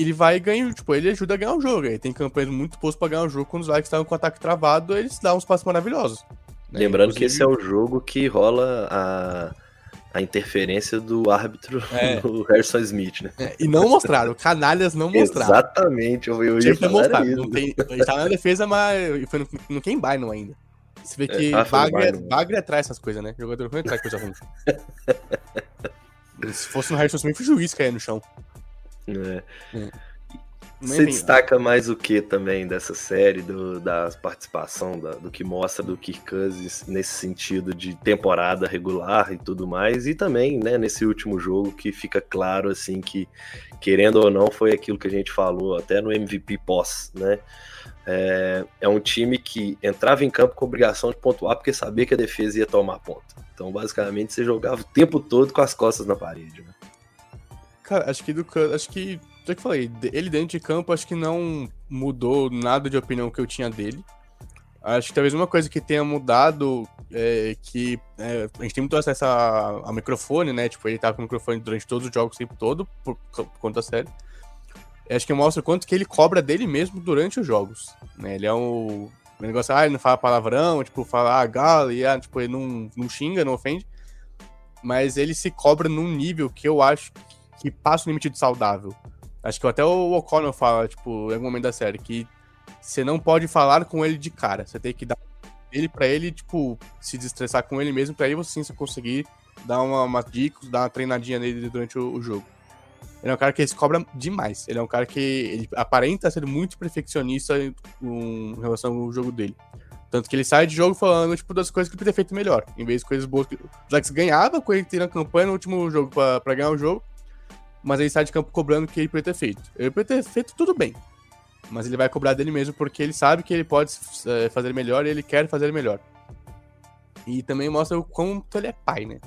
ele vai ganhar, tipo, ele ajuda a ganhar o jogo. Ele tem campanhas muito boas pra ganhar o jogo. Quando os Vikings estavam com o ataque travado, eles dão uns passos maravilhosos. Né? Lembrando Inclusive... que esse é o jogo que rola a, a interferência do árbitro é. <laughs> do Harrison Smith, né? É, e não mostraram, canalhas não <laughs> mostraram. Exatamente, eu, eu ia falar mostrar. isso. Não tem, ele tá na defesa, mas foi no, no Ken Bynum ainda. Você vê que é, ah, Bagre, Bagre atrai essas coisas, né? O jogador ruim atrai coisa ruim. <laughs> Se fosse no Harrison Smith, o juiz caia no chão. É. é. Você destaca mais o que também dessa série, do, da participação, da, do que mostra do Kirk Cousins nesse sentido de temporada regular e tudo mais, e também né, nesse último jogo que fica claro assim que, querendo ou não, foi aquilo que a gente falou até no MVP pós, né? É, é um time que entrava em campo com obrigação de pontuar porque sabia que a defesa ia tomar ponto. Então, basicamente, você jogava o tempo todo com as costas na parede. Né? Cara, acho que do acho que. Já que falei, ele dentro de campo acho que não mudou nada de opinião que eu tinha dele. Acho que talvez uma coisa que tenha mudado é que é, a gente tem muito acesso a, microfone, né? Tipo, ele tava com o microfone durante todos os jogos o tempo todo, por, por conta série. Acho que mostra o quanto que ele cobra dele mesmo durante os jogos. Né? Ele é um. O negócio, ah, ele não fala palavrão, tipo, fala ah, galo, e ah, tipo, ele não, não xinga, não ofende. Mas ele se cobra num nível que eu acho que passa o limite do saudável. Acho que até o O'Connell fala, tipo, em algum momento da série, que você não pode falar com ele de cara. Você tem que dar ele para ele, tipo, se destressar com ele mesmo, para aí você sim conseguir dar uma, uma dica, dar uma treinadinha nele durante o, o, jogo. Ele é um cara que se cobra demais. Ele é um cara que ele aparenta ser muito perfeccionista em, relação ao jogo dele. Tanto que ele sai de jogo falando, tipo, das coisas que ele podia ter feito melhor. Em vez de coisas boas que. Que se ganhava com ele na campanha no último jogo para ganhar o jogo mas ele sai de campo cobrando o que ele poderia ter feito. Ele poderia ter feito tudo bem, mas ele vai cobrar dele mesmo porque ele sabe que ele pode é, fazer melhor e ele quer fazer melhor. E também mostra o quanto ele é pai, né?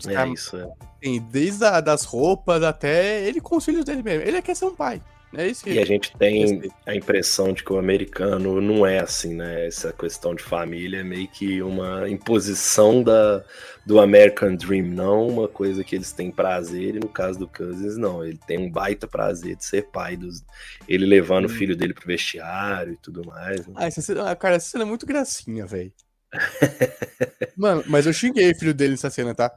Os é caras, isso, é. Tem, desde a, das roupas até ele com os filhos dele mesmo. Ele quer ser um pai. É isso que e a gente tem a impressão de que o americano não é assim, né? Essa questão de família é meio que uma imposição da, do American Dream, não uma coisa que eles têm prazer, e no caso do Cousins, não. Ele tem um baita prazer de ser pai dos. Ele levando hum. o filho dele pro vestiário e tudo mais. Né? Ah, essa, cara, essa cena é muito gracinha, velho. <laughs> Mano, mas eu xinguei o filho dele nessa cena, tá?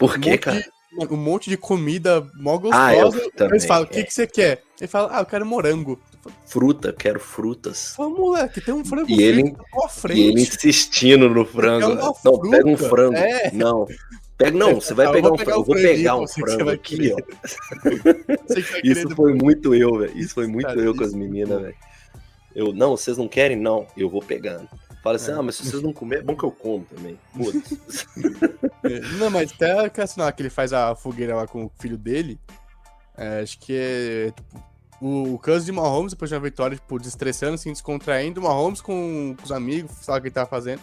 Por quê, um cara? De um monte de comida mó gostosa. Ah, eu também, eles falam, o que, é. que você quer? Ele fala, ah, eu quero morango. Fruta, quero frutas. Fala, moleque, tem um frango e ele, frente. E ele insistindo no frango. Não, fruta. pega um frango. É. Não. Pega, não, você vai pegar um frango. Eu vou pegar um frango aqui, ó. <laughs> Isso foi muito eu, velho. Isso foi muito Cara, eu com as meninas, velho. Eu, não, vocês não querem? Não, eu vou pegando. Fala assim, é. ah, mas se vocês não comerem, é bom que eu como também. <laughs> Não, mas até que, assim, que ele faz a fogueira lá com o filho dele, é, acho que é, tipo, o, o de Mahomes, depois de uma vitória, tipo, desestressando, assim, descontraindo, o Mahomes com, com os amigos, sabe o que ele tava fazendo.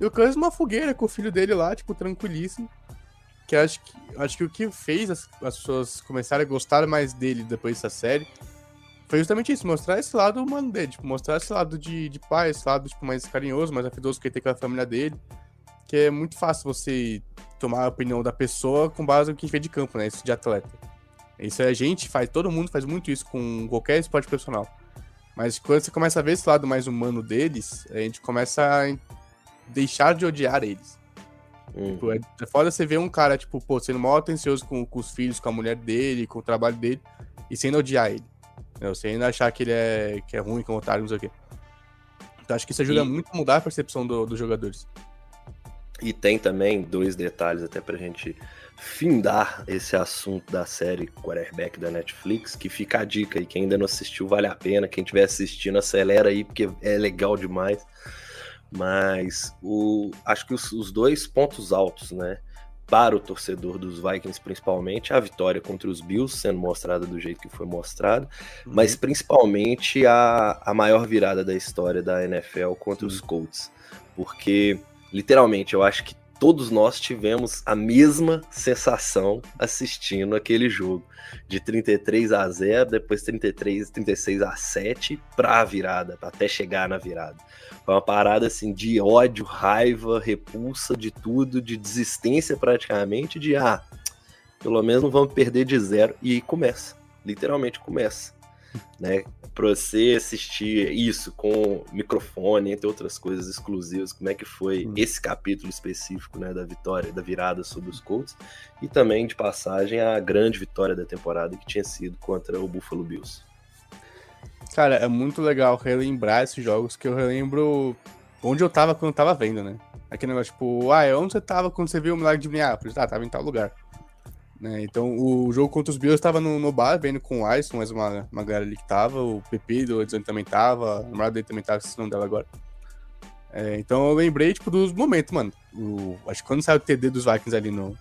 E o Kansas uma fogueira com o filho dele lá, tipo, tranquilíssimo. Que acho que, acho que o que fez as, as pessoas começarem a gostar mais dele depois dessa série foi justamente isso, mostrar esse lado humano dele, tipo, mostrar esse lado de, de pai, esse lado, tipo, mais carinhoso, mais afetuoso que ele tem com a família dele. Que é muito fácil você tomar a opinião da pessoa com base no que vê de campo, né? Isso de atleta. Isso a gente faz, todo mundo faz muito isso com qualquer esporte profissional. Mas quando você começa a ver esse lado mais humano deles, a gente começa a deixar de odiar eles. Uhum. Tipo, é, é foda você ver um cara, tipo, pô, sendo mal atencioso com, com os filhos, com a mulher dele, com o trabalho dele, e sem odiar ele. Né? Você ainda achar que ele é, que é ruim, que é um otário, não sei o quê. Então acho que isso ajuda e... muito a mudar a percepção do, dos jogadores. E tem também dois detalhes até pra gente findar esse assunto da série Quarterback da Netflix, que fica a dica aí, quem ainda não assistiu vale a pena, quem estiver assistindo acelera aí, porque é legal demais. Mas o, acho que os, os dois pontos altos, né? Para o torcedor dos Vikings, principalmente, a vitória contra os Bills sendo mostrada do jeito que foi mostrado, uhum. mas principalmente a, a maior virada da história da NFL contra uhum. os Colts. Porque, literalmente, eu acho que todos nós tivemos a mesma sensação assistindo aquele jogo. De 33 a 0, depois 33, 36 a 7 para a virada, até chegar na virada. Foi uma parada assim de ódio, raiva, repulsa de tudo, de desistência praticamente, de ah, pelo menos não vamos perder de zero. E começa, literalmente começa. Né? Para você assistir isso com microfone, entre outras coisas exclusivas, como é que foi esse capítulo específico né, da vitória, da virada sobre os Colts, e também de passagem a grande vitória da temporada que tinha sido contra o Buffalo Bills. Cara, é muito legal relembrar esses jogos que eu relembro onde eu tava quando eu tava vendo, né? Aquele negócio, tipo, ah, onde você tava quando você viu o Milagre de Minneapolis? Ah, tava em tal lugar. Né? Então, o jogo contra os Bills tava no, no bar, vendo com o Alisson, mais uma, uma galera ali que tava, o Pepe do Edson também tava, a namorada dele também tava, esqueci o dela agora. É, então eu lembrei, tipo, dos momentos, mano. O, acho que quando saiu o TD dos Vikings ali no,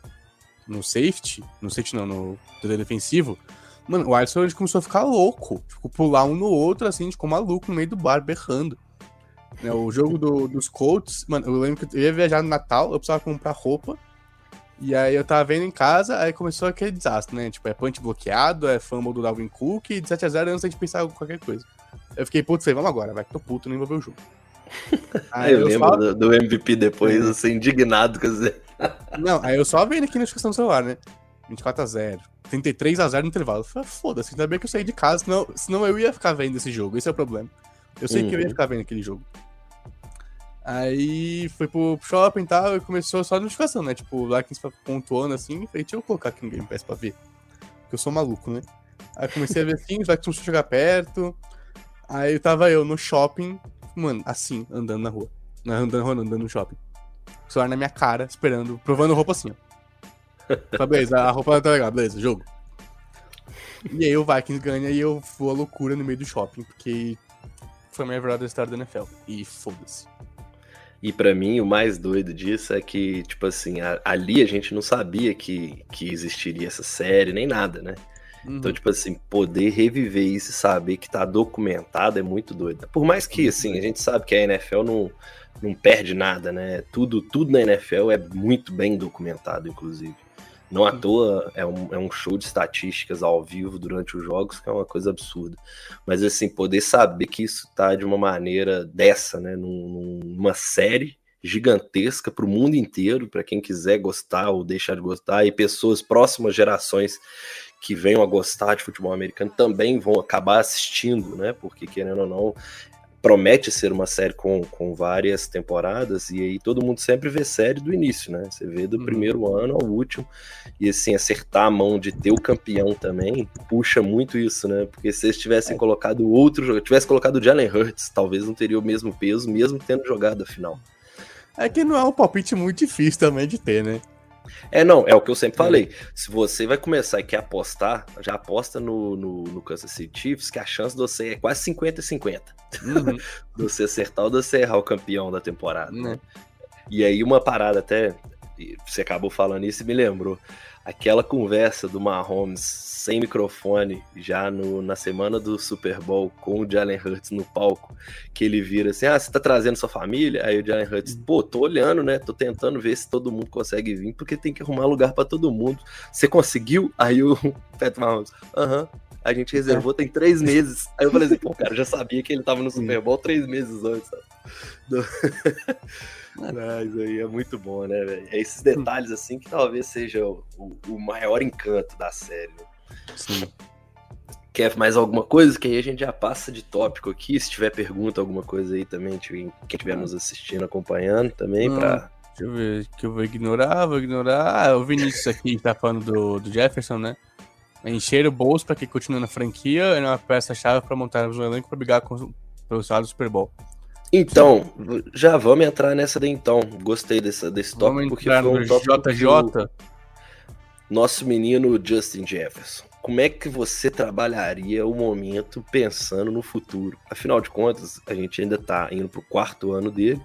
no safety, no safety não, no TD defensivo, Mano, o Alisson ele começou a ficar louco. Tipo, pular um no outro, assim, ficou maluco no meio do bar, berrando. Né, o jogo do, dos Colts, mano, eu lembro que eu ia viajar no Natal, eu precisava comprar roupa. E aí eu tava vendo em casa, aí começou aquele desastre, né? Tipo, é punch bloqueado, é fumble do Dalvin Cook, e de 7x0 antes de pensar em qualquer coisa. Eu fiquei, putz, falei, vamos agora, vai que tô puto, nem vou ver o jogo. <laughs> Aí eu, eu lembro só... do, do, MVP depois, é. assim, indignado, quer dizer. <laughs> Não, aí eu só vendo aqui na notificação do celular, né? 24x0, 33 a 0 no intervalo. Foda-se, ainda bem que eu saí de casa, senão, senão eu ia ficar vendo esse jogo. Esse é o problema. Eu sei uhum. que eu ia uhum. ficar vendo aquele jogo. Aí foi pro shopping e tal, e começou só a notificação, né? Tipo, lá que pontuando assim, falei, deixa eu colocar aqui no Game Pass pra ver. Porque eu sou maluco, né? Aí comecei a ver assim, os começou a chegar perto. Aí tava eu no shopping, mano, assim, andando na rua. Andando, andando no shopping. O celular na minha cara, esperando, provando roupa assim, ó. Tá, beleza, a roupa tá legal, beleza, jogo. E aí o Vikings ganha e eu vou à loucura no meio do shopping, porque foi a minha verdade da história da NFL. E foda-se. E para mim, o mais doido disso é que, tipo assim, a, ali a gente não sabia que, que existiria essa série, nem nada, né? Uhum. Então, tipo assim, poder reviver isso e saber que tá documentado é muito doido. Por mais que, assim, a gente sabe que a NFL não, não perde nada, né? Tudo, tudo na NFL é muito bem documentado, inclusive. Não à toa é um, é um show de estatísticas ao vivo durante os jogos, que é uma coisa absurda. Mas assim, poder saber que isso tá de uma maneira dessa, né? Numa série gigantesca para o mundo inteiro, para quem quiser gostar ou deixar de gostar, e pessoas próximas gerações que venham a gostar de futebol americano também vão acabar assistindo, né? Porque querendo ou não, promete ser uma série com, com várias temporadas, e aí todo mundo sempre vê série do início, né? Você vê do uhum. primeiro ano ao último, e assim, acertar a mão de ter o campeão também, puxa muito isso, né? Porque se eles tivessem é. colocado outro jogo, tivesse colocado o Jalen Hurts, talvez não teria o mesmo peso, mesmo tendo jogado a final. É que não é um palpite muito difícil também de ter, né? É, não, é o que eu sempre falei. Se você vai começar e quer apostar, já aposta no, no, no Kansas City Chiefs, que a chance de você é quase 50 50. Uhum. <laughs> de você acertar ou de você errar o campeão da temporada. Uhum. Né? E aí, uma parada até. Você acabou falando isso e me lembrou. Aquela conversa do Mahomes sem microfone já no, na semana do Super Bowl com o Jalen Hurts no palco, que ele vira assim: "Ah, você tá trazendo sua família?" Aí o Jalen Hurts: "Pô, tô olhando, né? Tô tentando ver se todo mundo consegue vir, porque tem que arrumar lugar para todo mundo. Você conseguiu?" Aí o <laughs> Patrick Mahomes: "Aham." A gente reservou tem três meses. Aí eu falei assim, pô, cara, já sabia que ele tava no Super Bowl três meses antes. <laughs> <laughs> Aí é muito bom, né, velho? É esses detalhes assim que talvez seja o, o maior encanto da série. Sim. Quer mais alguma coisa? Que aí a gente já passa de tópico aqui. Se tiver pergunta, alguma coisa aí também, quem estiver nos assistindo, acompanhando também, hum, pra. Deixa eu ver, que eu vou ignorar, vou ignorar. Ah, o Vinícius aqui tá falando do, do Jefferson, né? Encher o bolso para que continue na franquia é uma peça-chave para montar um elenco para brigar com, pelo lado do Super Bowl. Então, já vamos entrar nessa daí então. Gostei dessa, desse tópico porque foi um tópico JJ. Nosso menino Justin Jefferson. Como é que você trabalharia o momento pensando no futuro? Afinal de contas, a gente ainda está indo para o quarto ano dele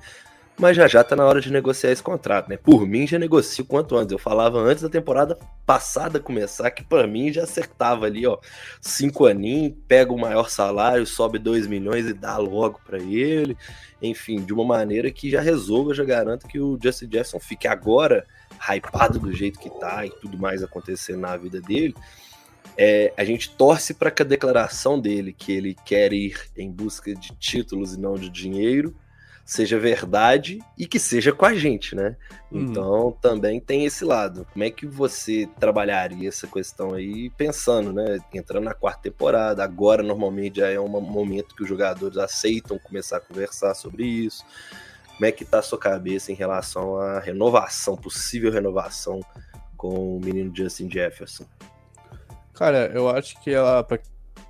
mas já já tá na hora de negociar esse contrato, né? Por mim, já negocio quanto antes. Eu falava antes da temporada passada começar que para mim já acertava ali, ó, cinco aninhos, pega o maior salário, sobe 2 milhões e dá logo para ele. Enfim, de uma maneira que já resolva, já garanta que o Justin Jefferson fique agora hypado do jeito que tá e tudo mais acontecendo na vida dele. É, a gente torce para que a declaração dele que ele quer ir em busca de títulos e não de dinheiro seja verdade e que seja com a gente, né? Uhum. Então também tem esse lado. Como é que você trabalharia essa questão aí pensando, né? Entrando na quarta temporada, agora normalmente já é um momento que os jogadores aceitam começar a conversar sobre isso. Como é que tá a sua cabeça em relação à renovação, possível renovação com o menino Justin Jefferson? Cara, eu acho que ela, pra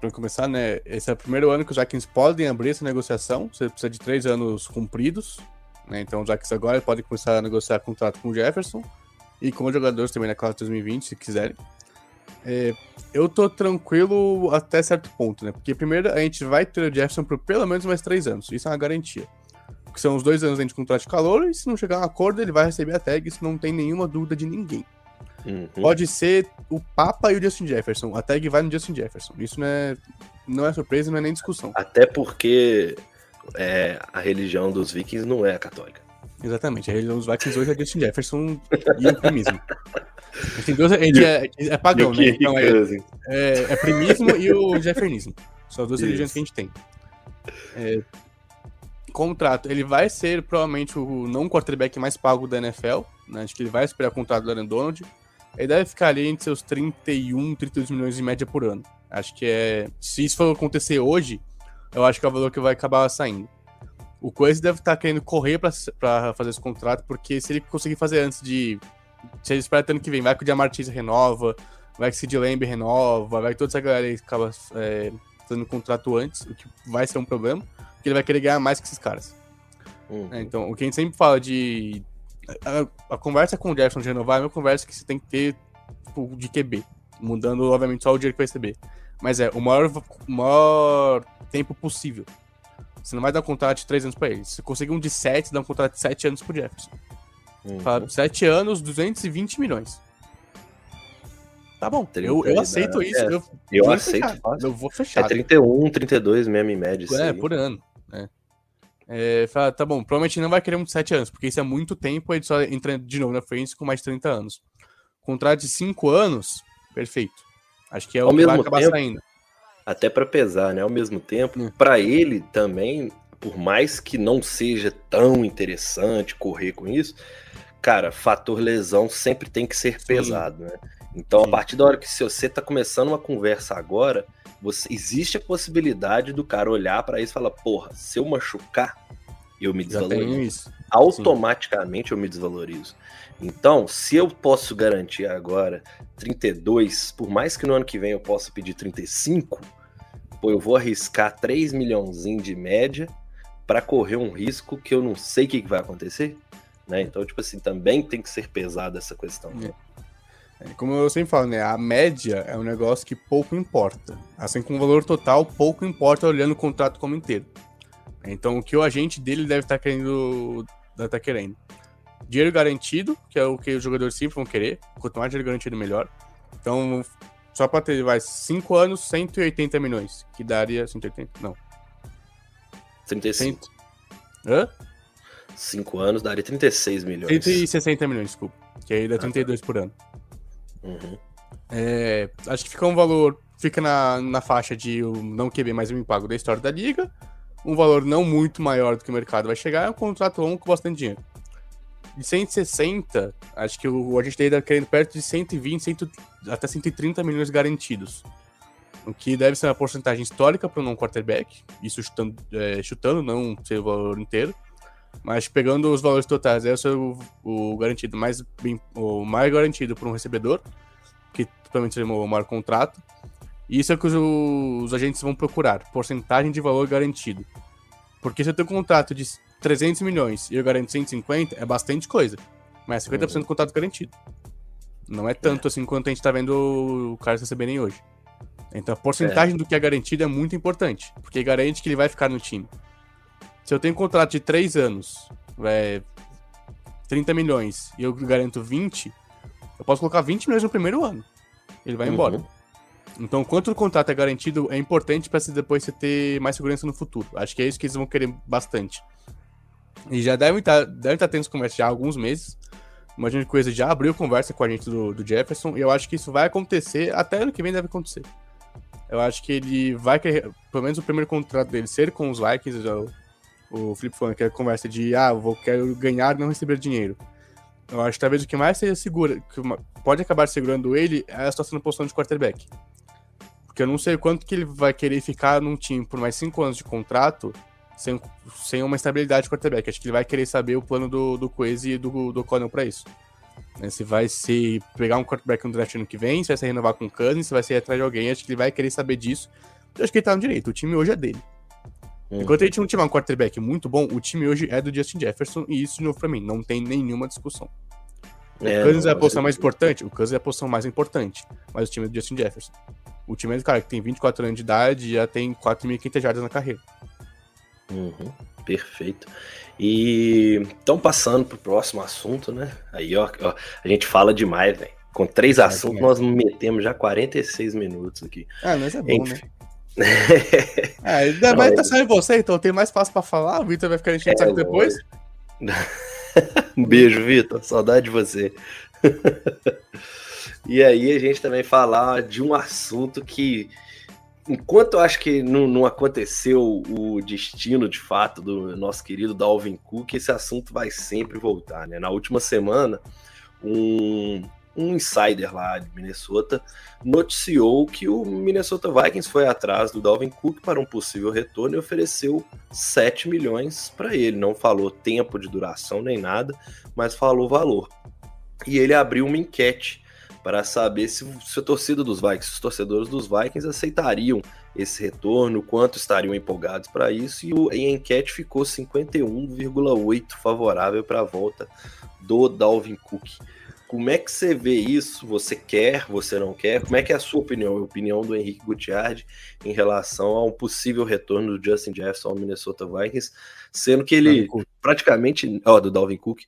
para começar, né? Esse é o primeiro ano que os Jackins podem abrir essa negociação. Você precisa de três anos cumpridos. Né? Então os Jackins agora podem começar a negociar contrato com o Jefferson e com os jogadores também na classe 2020, se quiserem. É, eu tô tranquilo até certo ponto, né? Porque primeiro a gente vai ter o Jefferson por pelo menos mais três anos. Isso é uma garantia. Que são os dois anos de contrato de calor, e se não chegar a um acordo, ele vai receber a tag, isso não tem nenhuma dúvida de ninguém. Uhum. Pode ser o Papa e o Justin Jefferson. A tag vai no Justin Jefferson. Isso não é, não é surpresa, não é nem discussão. Até porque é, a religião dos vikings não é a católica. Exatamente, a religião dos vikings hoje é Justin Jefferson e o primismo. Tem dois, é, é pagão, né? Então é, é, é, primismo e o jeffernismo. São as duas Isso. religiões que a gente tem. É, contrato, ele vai ser provavelmente o não quarterback mais pago da NFL. Né? Acho que ele vai esperar o contrato do Aaron Donald. Ele deve ficar ali entre seus 31, 32 milhões de média por ano. Acho que é. Se isso for acontecer hoje, eu acho que é o valor que vai acabar saindo. O Coisa deve estar querendo correr para fazer esse contrato, porque se ele conseguir fazer antes de. Se ele esperar até ano que vem, vai que o Diamartins renova, vai que o Sid Lamb renova, vai que toda essa galera aí acaba é, fazendo contrato antes, o que vai ser um problema, porque ele vai querer ganhar mais que esses caras. Uhum. É, então, o que a gente sempre fala de a, a, conversa com o Jefferson de renovar é uma conversa que você tem que ter tipo, de QB, mudando, obviamente, só o dinheiro que vai receber. Mas é, o maior, o maior tempo possível. Você não vai dar um contrato de 3 anos pra ele. Se conseguir um de 7, dá um contrato de 7 anos pro Jefferson. Uhum. Fala, 7 anos, 220 milhões. Tá bom, eu, eu aceito isso. É, eu, eu aceito. Eu vou fechar. É 31, 32 mesmo em média. É, por ano. É. É, fala, tá bom, provavelmente não vai querer um de 7 anos, porque isso é muito tempo, ele só entra de novo na frente com mais de 30 anos. Contrato de 5 anos, perfeito. Acho que é o Ao que vai acabar tempo, saindo. Até para pesar, né? Ao mesmo tempo, hum. para ele também, por mais que não seja tão interessante correr com isso, cara, fator lesão sempre tem que ser Sim. pesado, né? Então, a partir da hora que se você tá começando uma conversa agora, você, existe a possibilidade do cara olhar para isso e falar: porra, se eu machucar, eu me desvalorizo. Automaticamente Sim. eu me desvalorizo. Então, se eu posso garantir agora 32, por mais que no ano que vem eu possa pedir 35, pô, eu vou arriscar 3 milhãozinho de média para correr um risco que eu não sei o que, que vai acontecer. Né? Então, tipo assim, também tem que ser pesada essa questão. É. É, como eu sempre falo, né? A média é um negócio que pouco importa. Assim como o valor total, pouco importa olhando o contrato como inteiro. Então, o que o agente dele deve estar tá querendo. Deve estar tá querendo. dinheiro garantido, que é o que os jogadores sempre vão querer. Quanto mais dinheiro garantido, melhor. Então, só pra ter, vai, 5 anos, 180 milhões. Que daria 180? Não. 35. 100... Hã? 5 anos daria 36 milhões. 160 milhões, desculpa. Que aí dá 32 ah, tá. por ano. Uhum. É, acho que fica um valor. Fica na, na faixa de o não QB mais um pago da história da liga. Um valor não muito maior do que o mercado vai chegar. É um contrato longo com bastante dinheiro. De 160, acho que o, a gente está querendo perto de 120, 100, até 130 milhões garantidos. O que deve ser uma porcentagem histórica para um não quarterback. Isso chutando, é, chutando não ser o valor inteiro. Mas pegando os valores totais, esse é o, o garantido mais bem, o mais garantido para um recebedor, que totalmente seria o maior contrato. E isso é o que os, os, agentes vão procurar, porcentagem de valor garantido. Porque se eu tenho um contrato de 300 milhões e eu garanto 150, é bastante coisa. Mas é 50% do contrato garantido. Não é tanto assim quanto a gente tá vendo o cara receberem hoje. Então a porcentagem é. do que é garantido é muito importante, porque garante que ele vai ficar no time. Se eu tenho um contrato de 3 anos, é, 30 milhões, e eu garanto 20, eu posso colocar 20 milhões no primeiro ano. Ele vai uhum. embora. Então, quanto o contrato é garantido, é importante para depois você ter mais segurança no futuro. Acho que é isso que eles vão querer bastante. E já devem estar, tá, devem estar tá tendo conversa já há alguns meses. Imagino que coisa já abriu conversa com a gente do, do Jefferson. E eu acho que isso vai acontecer, até ano que vem deve acontecer. Eu acho que ele vai querer, pelo menos o primeiro contrato dele ser com os Vikings, o Flip falando que é a conversa de, ah, vou, quero ganhar não receber dinheiro. Eu acho que talvez o que mais seja segura, que pode acabar segurando ele, é a situação na posição de quarterback. Porque eu não sei quanto que ele vai querer ficar num time por mais cinco anos de contrato sem, sem uma estabilidade de quarterback. Acho que ele vai querer saber o plano do, do Coese e do, do Connell pra isso. Né, se vai ser pegar um quarterback no draft ano que vem, se vai ser renovar com o Cousins, se vai ser atrás de alguém, acho que ele vai querer saber disso. Eu acho que ele tá no direito, o time hoje é dele. Uhum. Enquanto a gente não tiver um quarterback muito bom, o time hoje é do Justin Jefferson, e isso, de novo, pra mim, não tem nenhuma discussão. O é, Cousins é a posição mais importante? O Cousins é a posição mais importante, mas o time é do Justin Jefferson. O time é do cara que tem 24 anos de idade e já tem 4.500 jardas na carreira. Uhum, perfeito. E estão passando pro próximo assunto, né? Aí, ó, ó a gente fala demais, velho. Com três é assuntos, nós metemos já 46 minutos aqui. Ah, mas é bom, Enfim. né? <laughs> é, ainda mais tá só em você, então tem mais fácil pra falar. O Vitor vai ficar enchendo é, saco depois. um <laughs> beijo, Vitor. Saudade de você. <laughs> e aí a gente também falar de um assunto que, enquanto eu acho que não, não, aconteceu o destino de fato do nosso querido Dalvin Cook, esse assunto vai sempre voltar, né? Na última semana, um um insider lá de Minnesota noticiou que o Minnesota Vikings foi atrás do Dalvin Cook para um possível retorno e ofereceu 7 milhões para ele. Não falou tempo de duração nem nada, mas falou valor. E ele abriu uma enquete para saber se, se a torcida dos Vikings, os torcedores dos Vikings aceitariam esse retorno, quanto estariam empolgados para isso, e, o, e a enquete ficou 51,8 favorável para a volta do Dalvin Cook. Como é que você vê isso? Você quer, você não quer? Como é que é a sua opinião, a opinião do Henrique Gutierrez em relação a um possível retorno do Justin Jefferson ao Minnesota Vikings, sendo que ele praticamente, ó, oh, do Dalvin Cook,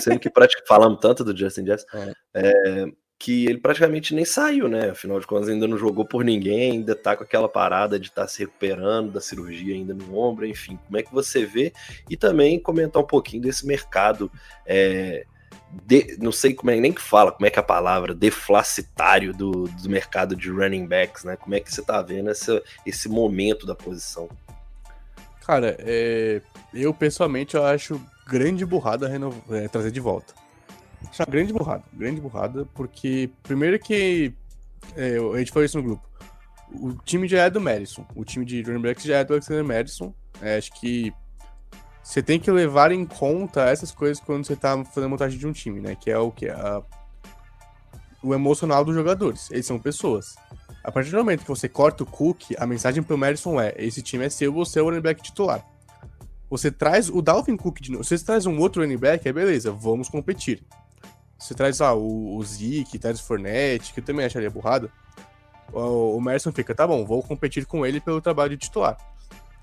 sendo que praticamente <laughs> falamos tanto do Justin Jefferson, é. É, que ele praticamente nem saiu, né? Afinal de contas, ainda não jogou por ninguém, ainda tá com aquela parada de estar tá se recuperando da cirurgia ainda no ombro, enfim. Como é que você vê? E também comentar um pouquinho desse mercado. É, de, não sei como é nem que fala, como é que é a palavra, deflacitário do, do mercado de running backs, né? Como é que você tá vendo essa, esse momento da posição? Cara, é, eu pessoalmente eu acho grande burrada é, trazer de volta. Acho uma grande burrada, grande burrada, porque primeiro que é, a gente falou isso no grupo. O time já é do Madison, o time de running backs já é do Alexander Madison. É, acho que você tem que levar em conta essas coisas quando você tá fazendo a montagem de um time, né? Que é o que? O emocional dos jogadores. Eles são pessoas. A partir do momento que você corta o cookie, a mensagem pro Madison é: esse time é seu, você é o running back titular. Você traz o Dalvin Cook de novo. Você traz um outro running back, é beleza, vamos competir. Você traz ah, o, o Zeke, traz o Fournette, que eu também acharia burrada. O, o Madison fica, tá bom, vou competir com ele pelo trabalho de titular.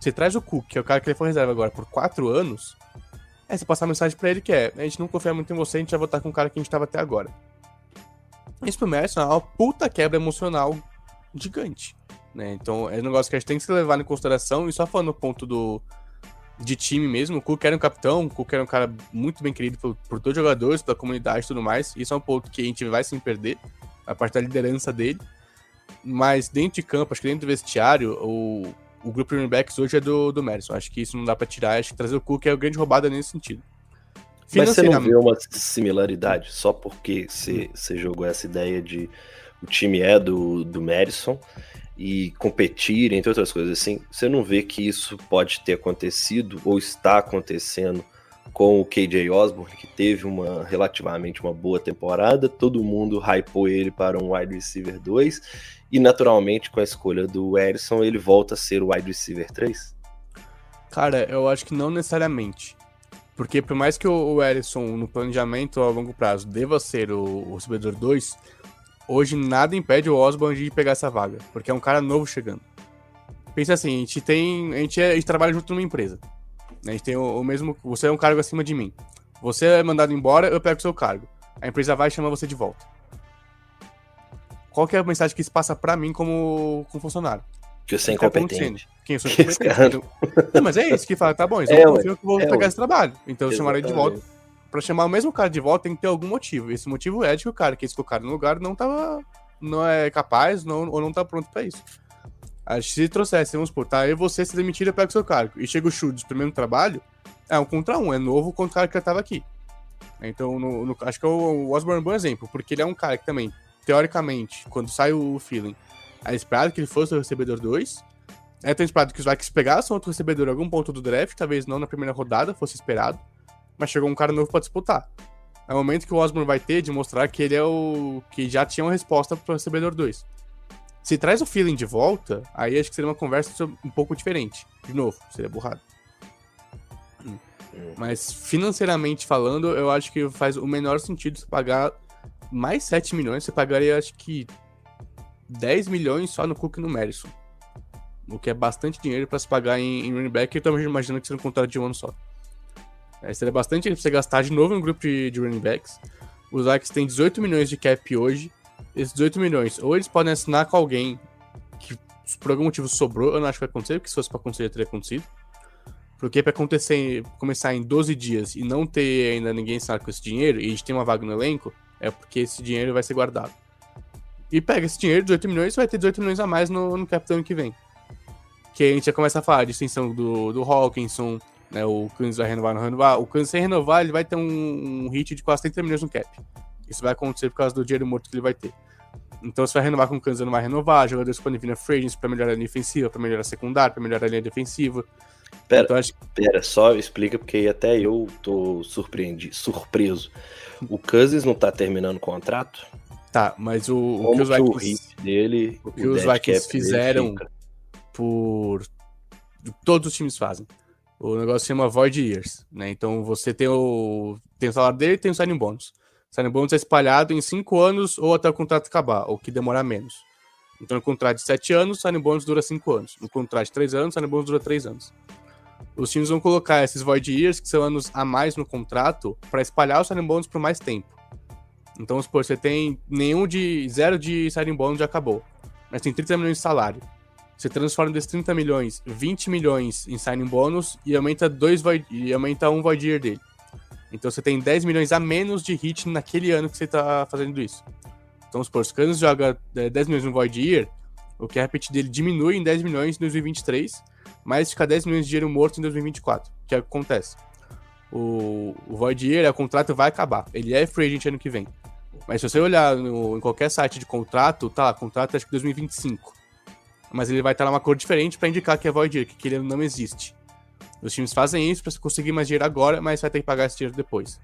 Você traz o Cook, que é o cara que ele foi reserva agora por quatro anos, Aí você passa a mensagem pra ele que é: a gente não confia muito em você, a gente vai votar com o cara que a gente tava até agora. Isso pro Madison é uma puta quebra emocional gigante. Né? Então é um negócio que a gente tem que se levar em consideração. E só falando no ponto do, de time mesmo, o Cook era um capitão, o Cook era um cara muito bem querido por, por todos os jogadores, pela comunidade e tudo mais. Isso é um ponto que a gente vai sem perder, a parte da liderança dele. Mas dentro de campo, acho que dentro do vestiário, o, o grupo de running backs hoje é do, do Madison. Acho que isso não dá pra tirar. Acho que trazer o Cook é a grande roubada nesse sentido. Mas você não vê uma similaridade só porque você, você jogou essa ideia de o time é do, do Madison e competir, entre outras coisas assim, você não vê que isso pode ter acontecido ou está acontecendo com o KJ Osborne, que teve uma relativamente uma boa temporada, todo mundo hypou ele para um wide receiver 2 e naturalmente com a escolha do Edson ele volta a ser o wide receiver 3? Cara, eu acho que não necessariamente. Porque por mais que o Edson no planejamento a longo prazo deva ser o, o recebedor 2, hoje nada impede o Osborne de pegar essa vaga, porque é um cara novo chegando. Pensa assim, a gente tem. A gente, é, a gente trabalha junto numa empresa. A gente tem o, o, mesmo. Você é um cargo acima de mim. Você é mandado embora, eu pego o seu cargo. A empresa vai chamar você de volta. Qual que é a mensagem que isso passa pra mim como, como funcionário? Que você é tá incompetente. Quem eu sou <laughs> incompetente. Não, mas é isso que fala, tá bom, então é, eu confio que vou é, pegar esse trabalho. Então eu chamaria de volta para chamar o mesmo cara de volta tem que ter algum motivo. Esse motivo é de que o cara que eles colocaram no lugar não tava. não é capaz não, ou não tá pronto para isso. Se trouxesse, vamos supor, tá? E você se demitir, pego o seu cargo. E chega o Schultz, primeiro trabalho, é um contra um, é novo contra o cara que já tava aqui. Então, no, no, acho que é o, o Osborne é um bom exemplo, porque ele é um cara que também, teoricamente, quando sai o feeling, é esperado que ele fosse o recebedor 2. É tão esperado que os Vikings pegassem outro recebedor em algum ponto do draft, talvez não na primeira rodada, fosse esperado mas chegou um cara novo para disputar. É o momento que o Osborne vai ter de mostrar que ele é o. que já tinha uma resposta pro recebedor 2. Se traz o feeling de volta, aí acho que seria uma conversa um pouco diferente. De novo, seria burrado. Hum. Mas financeiramente falando, eu acho que faz o menor sentido você pagar mais 7 milhões. Você pagaria, acho que 10 milhões só no Cook e no Madison. O que é bastante dinheiro para se pagar em, em running back. Eu também imagino que seria um contrato de um ano só. É, seria bastante pra você gastar de novo em um grupo de, de running backs. Os Vikings têm 18 milhões de cap hoje. Esses 18 milhões, ou eles podem assinar com alguém que por algum motivo sobrou, eu não acho que vai acontecer, porque se fosse pra acontecer, teria acontecido. Porque pra acontecer, começar em 12 dias e não ter ainda ninguém assinado com esse dinheiro, e a gente tem uma vaga no elenco, é porque esse dinheiro vai ser guardado. E pega esse dinheiro, 18 milhões, vai ter 18 milhões a mais no, no cap do ano que vem. Que a gente já começa a falar de extensão do, do Hawkinson, né, o Kansas vai renovar, não renovar. O Kansas sem renovar, ele vai ter um, um hit de quase 30 milhões no cap. Isso vai acontecer por causa do dinheiro morto que ele vai ter. Então, você vai renovar com o Kansas, não vai renovar. Jogadores podem vir na free para melhorar a linha ofensiva, para melhorar a secundária, para melhorar a linha defensiva. Pera, então, acho... pera, só explica, porque até eu tô surpreendido, surpreso. O Cousins não tá terminando o contrato? Tá, mas o, o que os Vikings, dele, o que o os Vikings fizeram por todos os times fazem. O negócio chama Void Years, né? Então você tem o, tem o salário dele e tem o signing bônus. Signing bônus é espalhado em 5 anos ou até o contrato acabar, ou que demorar menos. Então, no contrato de 7 anos, o signing bônus dura 5 anos. No contrato de 3 anos, o signing bônus dura 3 anos. Os times vão colocar esses Void Years, que são anos a mais no contrato, para espalhar o signing bônus por mais tempo. Então, supor, você tem nenhum de. zero de signing bônus já acabou. Mas tem 30 milhões de salário. Você transforma desses 30 milhões, 20 milhões em signing bônus e aumenta, dois void, e aumenta um void year dele. Então você tem 10 milhões a menos de hit naquele ano que você está fazendo isso. Então, se o Canos joga 10 é, milhões no void year, o cap dele diminui em 10 milhões em 2023, mas fica 10 milhões de dinheiro morto em 2024, que é o que acontece. O, o void year, o contrato vai acabar. Ele é free agent ano que vem. Mas se você olhar no, em qualquer site de contrato, tá lá, contrato acho que 2025 mas ele vai estar numa cor diferente para indicar que é Void Year, que ele não existe. Os times fazem isso para conseguir mais dinheiro agora, mas vai ter que pagar esse dinheiro depois.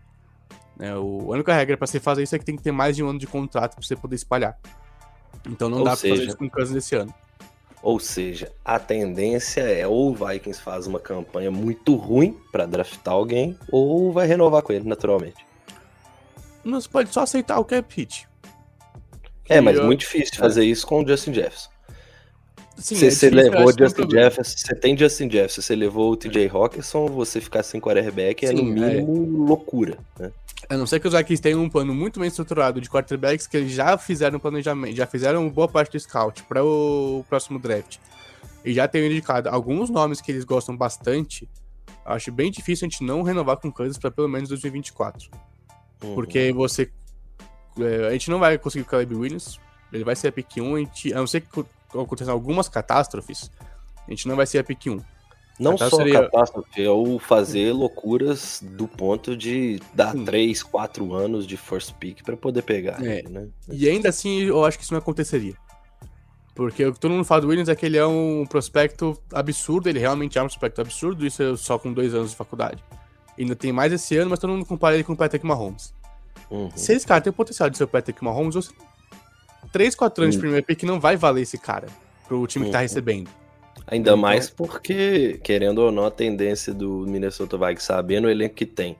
É, o, a única regra para você fazer isso é que tem que ter mais de um ano de contrato para você poder espalhar. Então não ou dá para fazer isso com o Cousins desse ano. Ou seja, a tendência é ou o Vikings faz uma campanha muito ruim para draftar alguém, ou vai renovar com ele naturalmente. Você pode só aceitar o cap hit. É, mas eu... muito difícil fazer isso com o Justin Jefferson. Sim, se é você levou Justin Jefferson, você tem Justin Jefferson, você levou o TJ Hawkinson, você ficar sem quarterback é no mínimo é. loucura, né? A não ser que os Vikings tenham um plano muito bem estruturado de quarterbacks que eles já fizeram planejamento, já fizeram boa parte do scout para o próximo draft. E já tenham indicado alguns nomes que eles gostam bastante. Acho bem difícil a gente não renovar com Kansas para pelo menos 2024. Uhum. Porque você. É, a gente não vai conseguir o Caleb Williams. Ele vai ser a pick 1. A, gente, a não ser que aconteçam algumas catástrofes, a gente não vai ser a pick 1. Não só seria... catástrofe, é o fazer loucuras do ponto de dar Sim. 3, 4 anos de first pick para poder pegar. É. Ele, né? E ainda assim, eu acho que isso não aconteceria. Porque o que todo mundo fala do Williams é que ele é um prospecto absurdo, ele realmente é um prospecto absurdo, isso é só com dois anos de faculdade. Ainda tem mais esse ano, mas todo mundo compara ele com o Patrick Mahomes. Uhum. Se esse cara tem o potencial de ser o Patrick Mahomes, você... 3, 4 anos uhum. de primeiro pick não vai valer esse cara pro time que tá uhum. recebendo. Ainda então... mais porque, querendo ou não, a tendência do Minnesota Vikings sabendo o elenco que tem,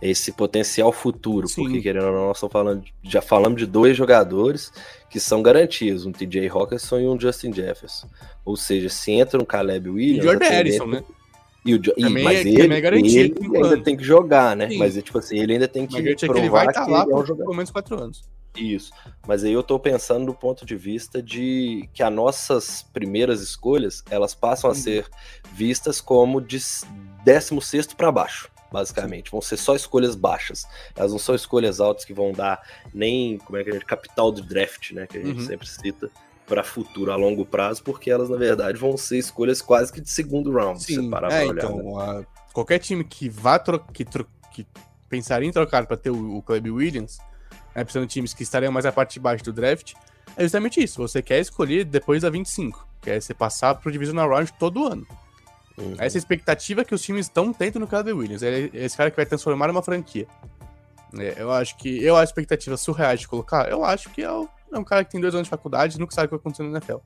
esse potencial futuro, Sim. porque querendo ou não, nós estamos falando, já falamos de dois jogadores que são garantias, um TJ Hawkinson e um Justin Jefferson. Ou seja, se entra um Caleb Williams... E Jordan Harrison, né? E o, e, mas é, ele, é garantido, ele ainda tem que jogar, né? Sim. Mas tipo assim, ele ainda tem que mas provar que ele vai estar tá lá é um por pelo menos quatro anos. Isso. Mas aí eu tô pensando do ponto de vista de que as nossas primeiras escolhas, elas passam a uhum. ser vistas como de 16 para baixo, basicamente. Vão ser só escolhas baixas. Elas não são escolhas altas que vão dar nem, como é que a gente, capital do draft, né, que a gente uhum. sempre cita para futuro a longo prazo, porque elas na verdade vão ser escolhas quase que de segundo round, Sim, se parar é, olhar, então, né? a, qualquer time que vá que, que pensaria em trocar para ter o, o Club Williams, né, precisando de times que estariam mais a parte de baixo do draft, é justamente isso. Você quer escolher depois da 25, quer você passar pro Divisional Round todo ano. Uhum. Essa é expectativa que os times estão tendo no Caleb Williams. É esse cara que vai transformar uma franquia. É, eu acho que. Eu acho expectativa surreal de colocar. Eu acho que é, o, é um cara que tem dois anos de faculdade e nunca sabe o que vai acontecer no NFL.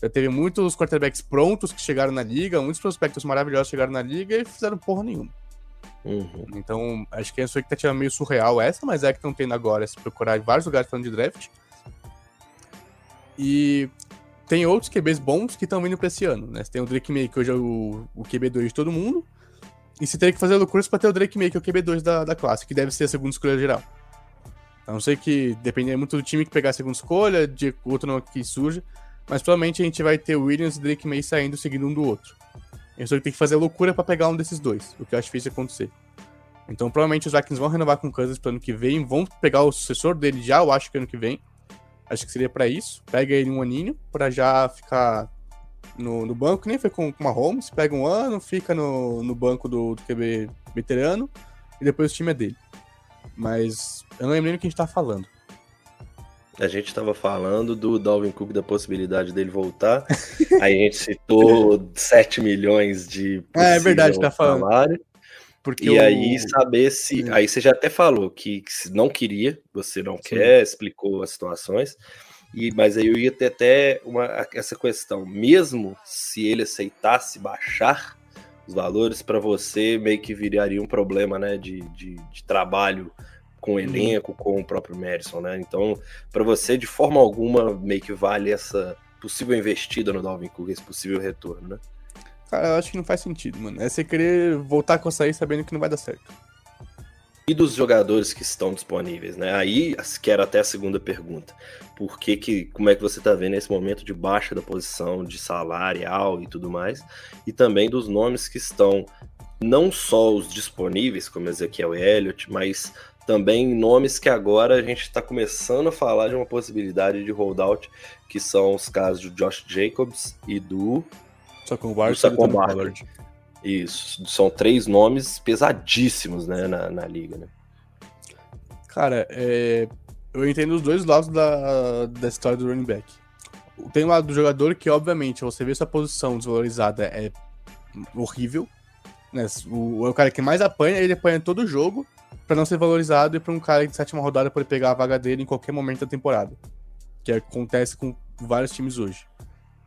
Já teve muitos quarterbacks prontos que chegaram na liga, muitos prospectos maravilhosos chegaram na liga e fizeram porra nenhuma. Uhum. Então, acho que a sua expectativa meio surreal essa, mas é que estão tendo agora, se procurar em vários lugares falando de draft. E tem outros QBs bons que estão vindo pra esse ano, né? Você tem o Drake May, que hoje é o, o QB2 de todo mundo. E você teria que fazer loucuras pra ter o Drake May, que é o QB2 da, da classe, que deve ser a segunda escolha geral. A não sei que depender muito do time que pegar a segunda escolha, de outro não que surja. Mas provavelmente a gente vai ter Williams e Drake May saindo seguindo um do outro. Eles vão ter que fazer loucura para pegar um desses dois, o que eu acho difícil acontecer. Então, provavelmente os Vikings vão renovar com o Cousins pro ano que vem, vão pegar o sucessor dele já, eu acho que ano que vem. Acho que seria para isso. Pega ele um aninho para já ficar no, no, banco, nem foi com, com uma Holmes. Pega um ano, fica no, no banco do, do QB veterano e depois o time é dele. Mas eu não lembro nem o que a gente tá falando. A gente estava falando do Dalvin Cook, da possibilidade dele voltar. <laughs> Aí a gente citou 7 milhões de. É, é verdade, tá falando. Salário. Porque e o... aí saber se. Hum. Aí você já até falou que, que não queria, você não Sim. quer, explicou as situações. E, mas aí eu ia ter até uma, essa questão. Mesmo se ele aceitasse baixar os valores, para você meio que viraria um problema né, de, de, de trabalho com o uhum. elenco, com o próprio Madison, né? Então, para você, de forma alguma, meio que vale essa possível investida no Dalvin Cook, esse possível retorno, né? Cara, eu acho que não faz sentido, mano. É você querer voltar com a sair sabendo que não vai dar certo. E dos jogadores que estão disponíveis, né? Aí, quero até a segunda pergunta. Por que que, como é que você tá vendo esse momento de baixa da posição de salarial e tudo mais? E também dos nomes que estão não só os disponíveis, como Ezequiel Elliott, mas também nomes que agora a gente está começando a falar de uma possibilidade de holdout, que são os casos do Josh Jacobs e do Saquon Barkley. Isso, são três nomes pesadíssimos né, na, na liga. Né? Cara, é... eu entendo os dois lados da, da história do running back. Tem o lado do jogador que, obviamente, você vê sua posição desvalorizada é horrível. Né? O, o cara que mais apanha, ele apanha todo jogo para não ser valorizado e para um cara de sétima rodada poder pegar a vaga dele em qualquer momento da temporada. Que acontece com vários times hoje.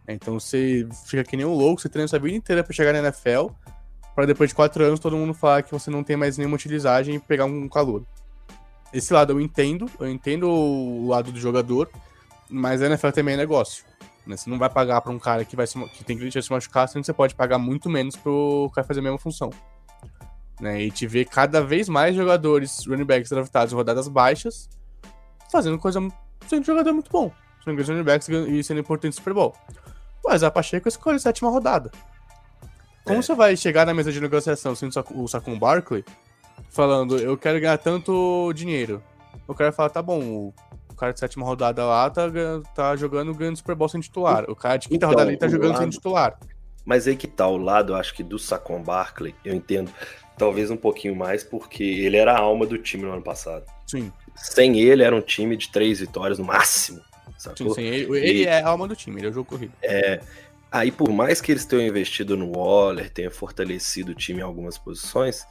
Então você fica que nem um louco, você treina sua vida inteira para chegar na NFL, para depois de quatro anos todo mundo falar que você não tem mais nenhuma utilizagem e pegar um calor. Esse lado eu entendo, eu entendo o lado do jogador, mas a NFL também é negócio. Né? Você não vai pagar para um cara que, vai se, que tem que se machucar, sendo que você pode pagar muito menos pro cara fazer a mesma função. Né? E te vê cada vez mais jogadores, running backs draftados em rodadas baixas, fazendo coisa, sendo jogador muito bom. Sendo grandes running backs e sendo importante no Super Bowl. Mas a Pacheco escolhe a sétima rodada. Como é. você vai chegar na mesa de negociação sendo o Saquon Barkley, falando, eu quero ganhar tanto dinheiro? O cara fala, tá bom, o cara de sétima rodada lá tá, tá jogando ganhando Super Bowl sem titular. O cara de quinta então, rodada ali tá jogando lado... sem titular. Mas aí que tá, o lado, acho que do Saquon Barkley, eu entendo talvez um pouquinho mais, porque ele era a alma do time no ano passado. Sim. Sem ele, era um time de três vitórias no máximo. Sacou? Sim, sim. Ele, ele é a alma do time, ele é o jogo corrido. É. Aí, por mais que eles tenham investido no Waller, tenham fortalecido o time em algumas posições,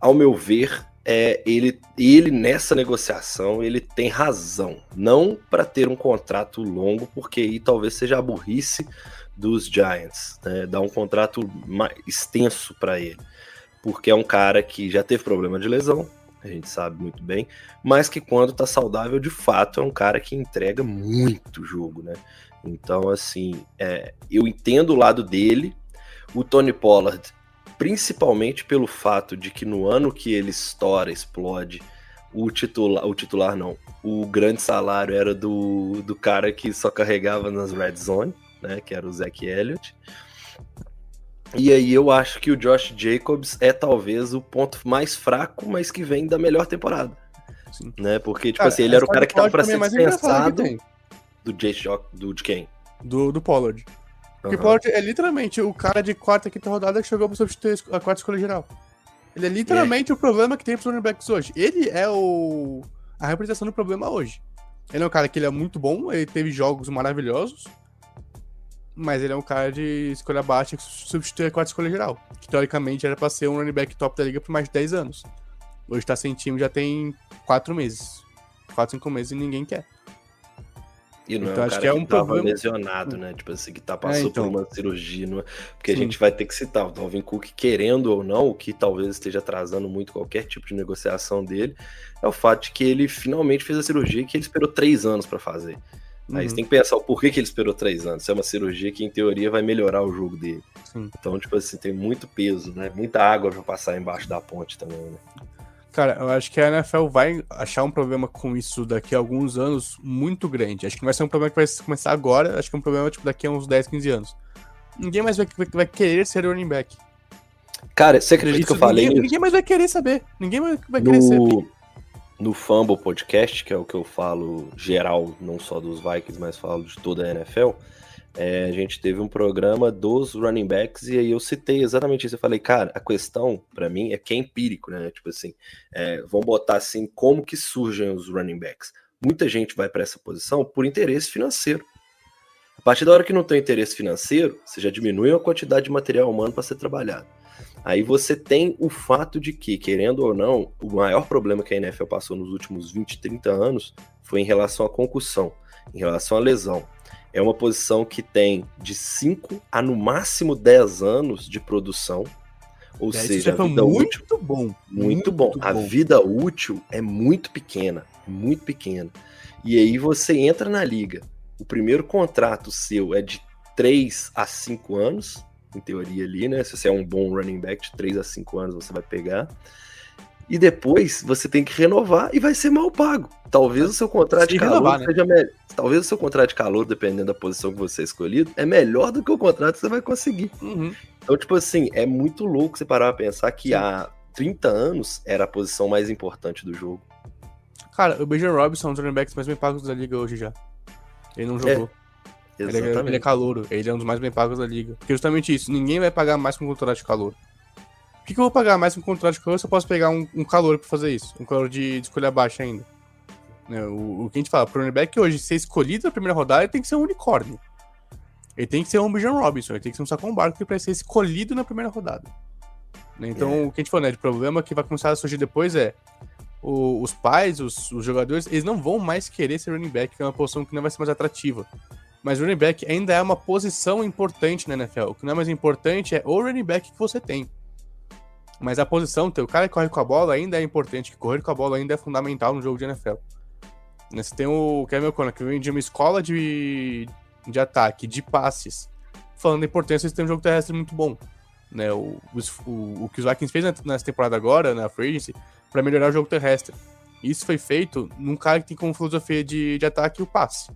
ao meu ver, é, ele, ele nessa negociação ele tem razão. Não para ter um contrato longo, porque aí talvez seja a burrice dos Giants, né? dar um contrato mais extenso para ele porque é um cara que já teve problema de lesão, a gente sabe muito bem, mas que quando tá saudável, de fato, é um cara que entrega muito jogo, né? Então, assim, é, eu entendo o lado dele, o Tony Pollard, principalmente pelo fato de que no ano que ele estoura, explode, o titular, o titular não, o grande salário era do, do cara que só carregava nas red zone, né, que era o Zach Elliott. E aí eu acho que o Josh Jacobs é talvez o ponto mais fraco, mas que vem da melhor temporada. Sim. Né? Porque, tipo cara, assim, ele era o cara que tava pra ser dispensado do Jace Jock, do de quem? Do, do Pollard. Porque uhum. Pollard é literalmente o cara de quarta, quinta rodada que chegou pra substituir a quarta escolha geral. Ele é literalmente é. o problema que tem pros running backs hoje. Ele é o a representação do problema hoje. Ele é um cara que ele é muito bom, ele teve jogos maravilhosos, mas ele é um cara de escolha baixa que substitui a quarta escolha geral. Que teoricamente era pra ser um running back top da liga por mais de 10 anos. Hoje tá sem time já tem 4 meses. 4, 5 meses e ninguém quer. E não então, é um acho que é um que tava problema... lesionado, né? Tipo assim, que tá passando é, então... por uma cirurgia. Não... É? Porque Sim. a gente vai ter que citar o Dalvin Cook, querendo ou não, o que talvez esteja atrasando muito qualquer tipo de negociação dele, é o fato de que ele finalmente fez a cirurgia que ele esperou três anos para fazer. Aí você uhum. tem que pensar o porquê que ele esperou três anos. Isso é uma cirurgia que, em teoria, vai melhorar o jogo dele. Sim. Então, tipo assim, tem muito peso, né? Muita água pra passar embaixo da ponte também, né? Cara, eu acho que a NFL vai achar um problema com isso daqui a alguns anos muito grande. Acho que não vai ser um problema que vai começar agora, acho que é um problema tipo daqui a uns 10, 15 anos. Ninguém mais vai, vai querer ser running back. Cara, você acredita isso, que eu falei ninguém, ninguém, mais vai querer saber. Ninguém vai, vai querer no... ser no Fumble Podcast, que é o que eu falo geral, não só dos Vikings, mas falo de toda a NFL, é, a gente teve um programa dos running backs e aí eu citei exatamente isso. Eu falei, cara, a questão para mim é que é empírico, né? Tipo assim, é, vamos botar assim, como que surgem os running backs? Muita gente vai para essa posição por interesse financeiro. A partir da hora que não tem interesse financeiro, você já diminui a quantidade de material humano para ser trabalhado. Aí você tem o fato de que, querendo ou não, o maior problema que a NFL passou nos últimos 20, 30 anos foi em relação à concussão, em relação à lesão. É uma posição que tem de 5 a no máximo 10 anos de produção. Ou seja, a vida muito útil, bom. Muito, muito bom. bom. A vida útil é muito pequena, muito pequena. E aí você entra na liga. O primeiro contrato seu é de 3 a 5 anos em teoria ali, né? Se você é um bom running back de 3 a 5 anos, você vai pegar. E depois você tem que renovar e vai ser mal pago. Talvez o seu contrato de calor renovar, né? seja melhor. Talvez o seu contrato de calor, dependendo da posição que você escolhido, é melhor do que o contrato que você vai conseguir. Uhum. Então, tipo assim, é muito louco você parar pra pensar que Sim. há 30 anos era a posição mais importante do jogo. Cara, o Benjamin Robinson é um dos running backs mais bem pagos da liga hoje já. Ele não jogou. É. Ele é, ele é calouro, ele é um dos mais bem pagos da liga. Porque justamente isso, ninguém vai pagar mais com um contrato de calor. Por que, que eu vou pagar mais com um contrato de calor se eu posso pegar um, um calor pra fazer isso? Um calor de, de escolha baixa ainda. Né, o, o, que a gente fala, pro running back hoje, ser escolhido na primeira rodada, ele tem que ser um unicórnio. Ele tem que ser um Bijan Robinson, ele tem que ser um Saquon Barkley pra ser escolhido na primeira rodada. Né, então, é. o que a gente falou, né, de problema que vai começar a surgir depois é o, os pais, os, os, jogadores, eles não vão mais querer ser running back, que é uma posição que não vai ser mais atrativa. Mas running back ainda é uma posição importante na NFL. O que não é mais importante é o running back que você tem. Mas a posição, o cara que corre com a bola ainda é importante, que correr com a bola ainda é fundamental no jogo de NFL. Né, você tem o Kevin O'Connor, que vem de uma escola de, de ataque, de passes, falando da importância de ter um jogo terrestre muito bom. Né? O, o, o que os Vikings fez nessa temporada agora, na Free Agency, para melhorar o jogo terrestre. Isso foi feito num cara que tem como filosofia de, de ataque o passe.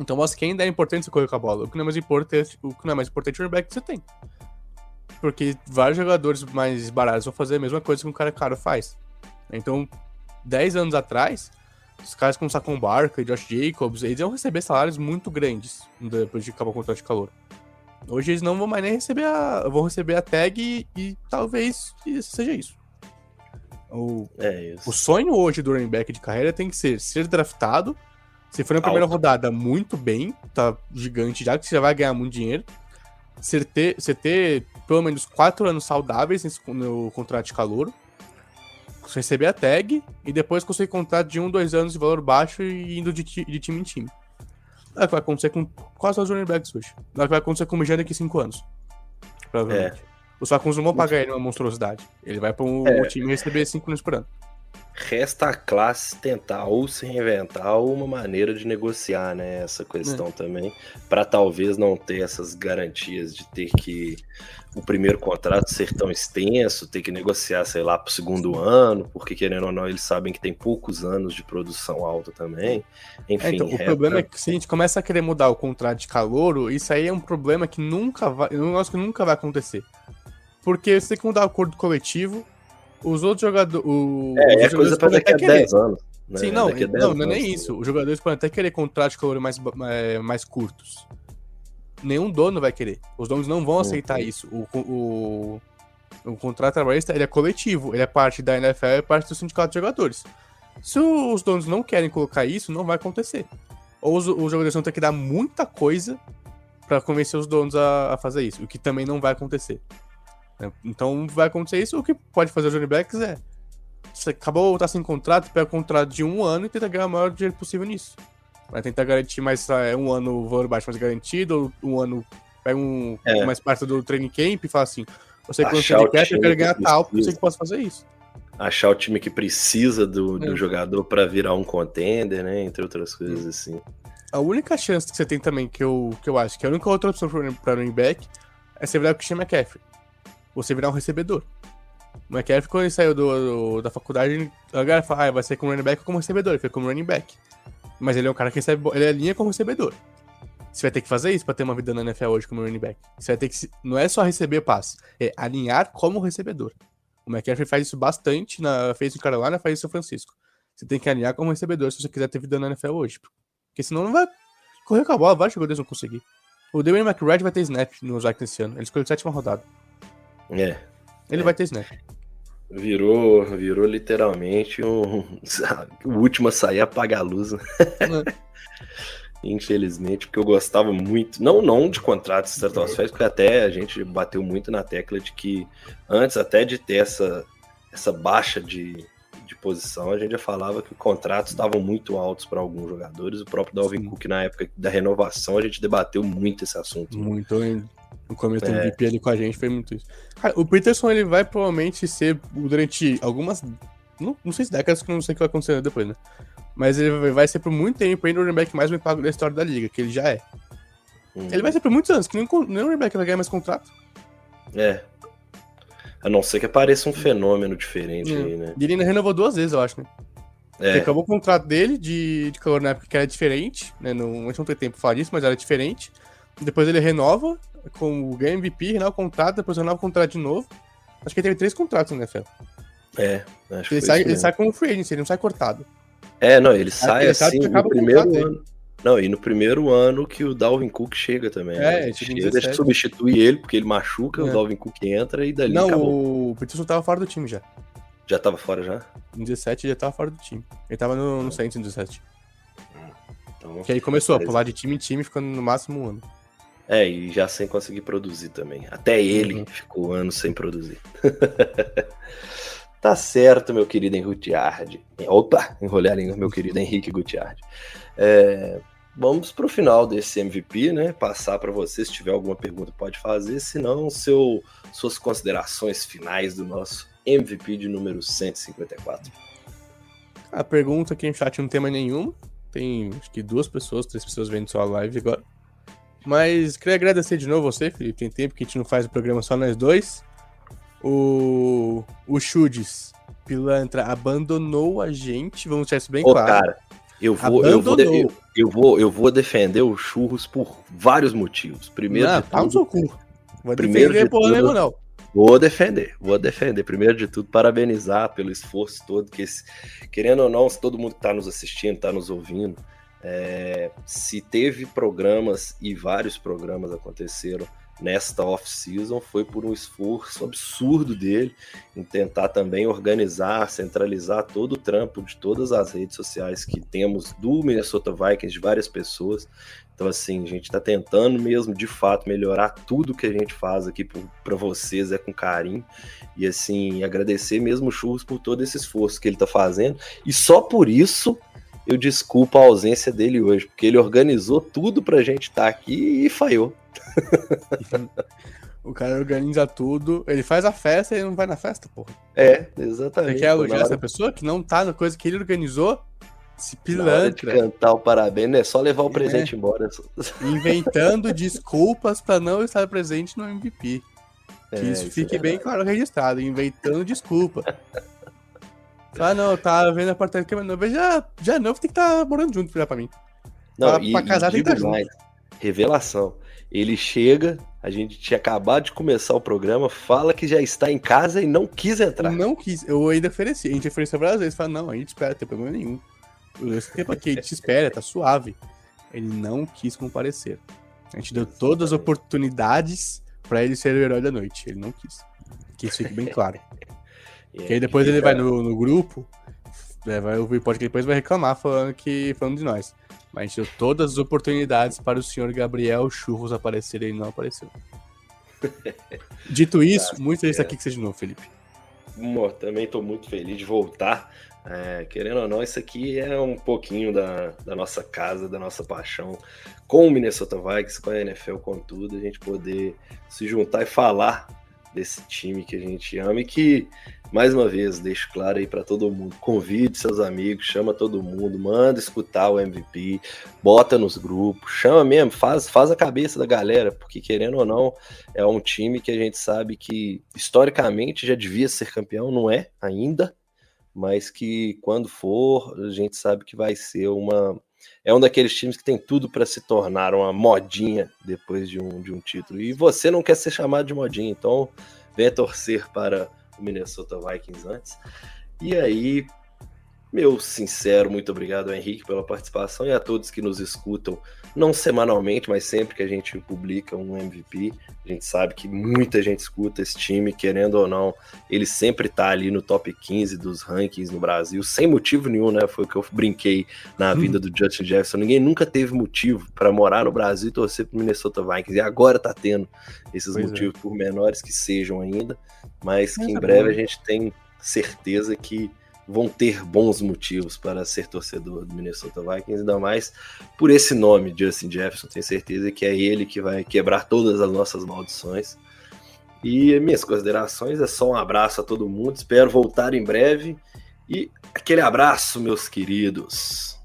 Então mostra que ainda é importante você correr com a bola. O que não é mais importante, o que não é mais importante é o running back que você tem. Porque vários jogadores mais baratos vão fazer a mesma coisa que um cara caro faz. Então, 10 anos atrás, os caras como Saquon Barker, Josh Jacobs, eles iam receber salários muito grandes depois de acabar o contrato de calor. Hoje eles não vão mais nem receber a. vão receber a tag e, e talvez seja isso. O, é isso. o sonho hoje do running back de carreira tem que ser ser draftado. Se for na primeira Alto. rodada, muito bem, tá gigante já, que você já vai ganhar muito dinheiro. Você ter, você ter pelo menos quatro anos saudáveis nesse, no contrato de calor receber a tag e depois conseguir contrato de um, dois anos de valor baixo e indo de, de time em time. É o que vai acontecer com quase os running backs hoje. É o que vai acontecer com o Mijano daqui a cinco anos. Provavelmente. É. Os Falcons não vão pagar ele uma monstruosidade. Ele vai para um, é. time receber cinco anos por ano. Resta a classe tentar ou se reinventar ou uma maneira de negociar, né? Essa questão é. também, para talvez não ter essas garantias de ter que o primeiro contrato ser tão extenso, ter que negociar, sei lá, para o segundo ano, porque querendo ou não, eles sabem que tem poucos anos de produção alta também. Enfim. É, então, o problema é que se a gente começa a querer mudar o contrato de calouro, isso aí é um problema que nunca vai. Um negócio que nunca vai acontecer. Porque você tem que mudar o acordo coletivo, os outros jogadores. O, é, é coisa para daqui a 10 anos. Né? Sim, não, não, não é nem isso. Os jogadores podem até querer contratos de calor mais, mais, mais curtos. Nenhum dono vai querer. Os donos não vão aceitar uhum. isso. O, o, o contrato trabalhista ele é coletivo, ele é parte da NFL, é parte do sindicato de jogadores. Se os donos não querem colocar isso, não vai acontecer. Ou os, os jogadores vão ter que dar muita coisa para convencer os donos a, a, fazer isso, o que também não vai acontecer. Né? Então vai acontecer isso. O que pode fazer o Johnny Backs é. Você acabou tá sem contrato, pega o contrato de um ano e tenta ganhar o maior dinheiro possível nisso. Vai tentar garantir mais é, um ano o valor baixo mais garantido, ou um ano pega um, é. mais parte do training camp e fala assim: você que não tem cap, eu quero ganhar tal, porque sei que posso fazer isso. Achar o time que precisa do, do é. jogador para virar um contender, né? Entre outras coisas assim. A única chance que você tem também, que eu, que eu acho que é a única outra opção para running back, é você virar o Christian McCaffrey você virar um recebedor. O McCaffrey, quando ele saiu do, do, da faculdade, a galera fala, ah, vai ser como running back ou como recebedor. Ele foi como running back. Mas ele é um cara que recebe, ele é linha como recebedor. Você vai ter que fazer isso pra ter uma vida na NFL hoje como running back. Você vai ter que, não é só receber passe, é alinhar como recebedor. O McCaffrey faz isso bastante, na, fez em Carolina, faz em São Francisco. Você tem que alinhar como recebedor se você quiser ter vida na NFL hoje. Porque senão não vai correr com a bola, vários jogadores vão conseguir. O Dwayne McRae vai ter snap no Vikings esse ano. Ele escolheu sétima rodada. É. Ele é. vai ter snap. Virou, virou literalmente um, <laughs> o último a sair apaga a luz. Né? <laughs> Infelizmente, porque eu gostava muito, não não de contratos estratosféricos, porque até a gente bateu muito na tecla de que antes até de ter essa, essa baixa de posição, a gente já falava que contratos estavam muito altos para alguns jogadores. O próprio Dalvin Sim. Cook, na época da renovação, a gente debateu muito esse assunto. Muito, no começo do é. MVP ali com a gente foi muito isso. Cara, o Peterson ele vai provavelmente ser durante algumas. Não, não sei se décadas, que não sei o que vai acontecer depois, né? Mas ele vai ser por muito tempo ainda o running back mais bem pago da história da liga, que ele já é. Hum. Ele vai ser por muitos anos, que nem, nem o running back vai ganhar mais contrato. É. A não ser que apareça um fenômeno diferente hum. aí, né? E ele ainda renovou duas vezes, eu acho, né? É. Ele acabou o contrato dele de, de calor na época que era diferente, né? Não, a gente não tem tempo pra falar disso, mas era diferente. Depois ele renova com o ganha MVP, renova o contrato, depois renova o contrato de novo. Acho que ele teve três contratos na NFL. É, acho que ele sai, ele sai como free agent, ele não sai cortado. É, não, ele sai ele assim no primeiro ano. Dele. Não, e no primeiro ano que o Dalvin Cook chega também. É, né? chega, deixa substituir ele, porque ele machuca, é. o Dalvin Cook entra e dali Não, acabou. o Peterson tava fora do time já. Já tava fora já? Em 17 já tava fora do time. Ele tava no, no Saints em 17. Então, que aí começou a pular de time em time, ficando no máximo um ano. É, e já sem conseguir produzir também. Até ele uhum. ficou anos sem produzir. <laughs> tá certo, meu querido Henrique Gutiardi. Opa, enrolei a língua, meu querido Henrique Gutiardi. É, vamos para o final desse MVP, né? Passar para você, se tiver alguma pergunta, pode fazer. Se não, seu, suas considerações finais do nosso MVP de número 154. A pergunta aqui no chat não tem mais nenhuma. Tem acho que duas pessoas, três pessoas vendo só a live agora. Mas queria agradecer de novo você, Felipe. Tem tempo que a gente não faz o programa só nós dois. O, o Chudes, pilantra, abandonou a gente. Vamos deixar isso bem Ô, claro. cara, eu vou, eu, vou, eu, vou, eu vou defender o Churros por vários motivos. Primeiro não, de tá no tudo, seu cu. Vou Primeiro defender de porra tudo- nenhuma, não. Vou defender, vou defender. Primeiro de tudo, parabenizar pelo esforço todo, que esse- querendo ou não, se todo mundo que está nos assistindo, está nos ouvindo, é, se teve programas e vários programas aconteceram nesta off-season, foi por um esforço absurdo dele em tentar também organizar, centralizar todo o trampo de todas as redes sociais que temos do Minnesota Vikings, de várias pessoas. Então, assim, a gente está tentando mesmo, de fato, melhorar tudo que a gente faz aqui para vocês, é com carinho. E, assim, agradecer mesmo o Churros por todo esse esforço que ele está fazendo. E só por isso eu desculpo a ausência dele hoje, porque ele organizou tudo para a gente estar aqui e falhou. <laughs> O cara organiza tudo. Ele faz a festa e ele não vai na festa, porra. É, Você exatamente. quer Foi elogiar na essa hora- pessoa que não tá na coisa que ele organizou? Se pilantra. cantar o parabéns, né? Só levar o É. presente embora. <laughs> Inventando desculpas pra não estar presente no MVP. Que É, isso isso fique é bem claro registrado. Inventando desculpa. Ah, não, tá vendo a apartamento que é meu noivo. Já, já não, tem que estar morando junto, pra mim. Não, Pra- e, pra casar e tem que digo tá mais, revelação. Ele chega, a gente tinha acabado de começar o programa, fala que já está em casa e não quis entrar. Não quis, eu ainda ofereci. A gente ofereceu várias vezes. Fala, não, a gente espera, não tem problema nenhum. Esse tempo aqui, a gente espera, tá suave. Ele não quis comparecer. A gente deu todas as oportunidades pra ele ser o herói da noite. Ele não quis. Que isso fique bem claro. <laughs> E Porque aí depois ele vai no, no grupo, é, vai ouvir pode que depois vai reclamar falando que falando de nós. Mas a gente deu todas as oportunidades para o senhor Gabriel Churros aparecer e ele não apareceu. <laughs> Dito isso, muito feliz estar aqui com você de novo, Felipe. Mo, também estou muito feliz de voltar. É, querendo ou não, isso aqui é um pouquinho da, da nossa casa, da nossa paixão com o Minnesota Vikings, com a NFL, com tudo, a gente poder se juntar e falar desse time que a gente ama e que, mais uma vez, deixo claro aí para todo mundo, convide seus amigos, chama todo mundo, manda escutar o MVP, bota nos grupos, chama mesmo, faz, faz a cabeça da galera, porque querendo ou não, é um time que a gente sabe que historicamente já devia ser campeão, não é ainda, mas que quando for, a gente sabe que vai ser uma. É um daqueles times que tem tudo para se tornar uma modinha depois de um, de um título. E você não quer ser chamado de modinha, então venha torcer para Minnesota Vikings antes. E aí, meu sincero muito obrigado, Henrique, pela participação e a todos que nos escutam, não semanalmente, mas sempre que a gente publica um MVP. A gente sabe que muita gente escuta esse time, querendo ou não, ele sempre tá ali no top 15 dos rankings no Brasil, sem motivo nenhum, né? Foi o que eu brinquei na vida do Justin Jefferson. Ninguém nunca teve motivo para morar no Brasil e torcer pro Minnesota Vikings, e agora tá tendo esses Pois é. motivos, por menores que sejam ainda, mas que Mas em breve a gente tem certeza que vão ter bons motivos para ser torcedor do Minnesota Vikings, ainda mais por esse nome, Justin Jefferson. Tenho certeza que é ele que vai quebrar todas as nossas maldições. E minhas considerações é só um abraço a todo mundo. Espero voltar em breve. E aquele abraço, meus queridos.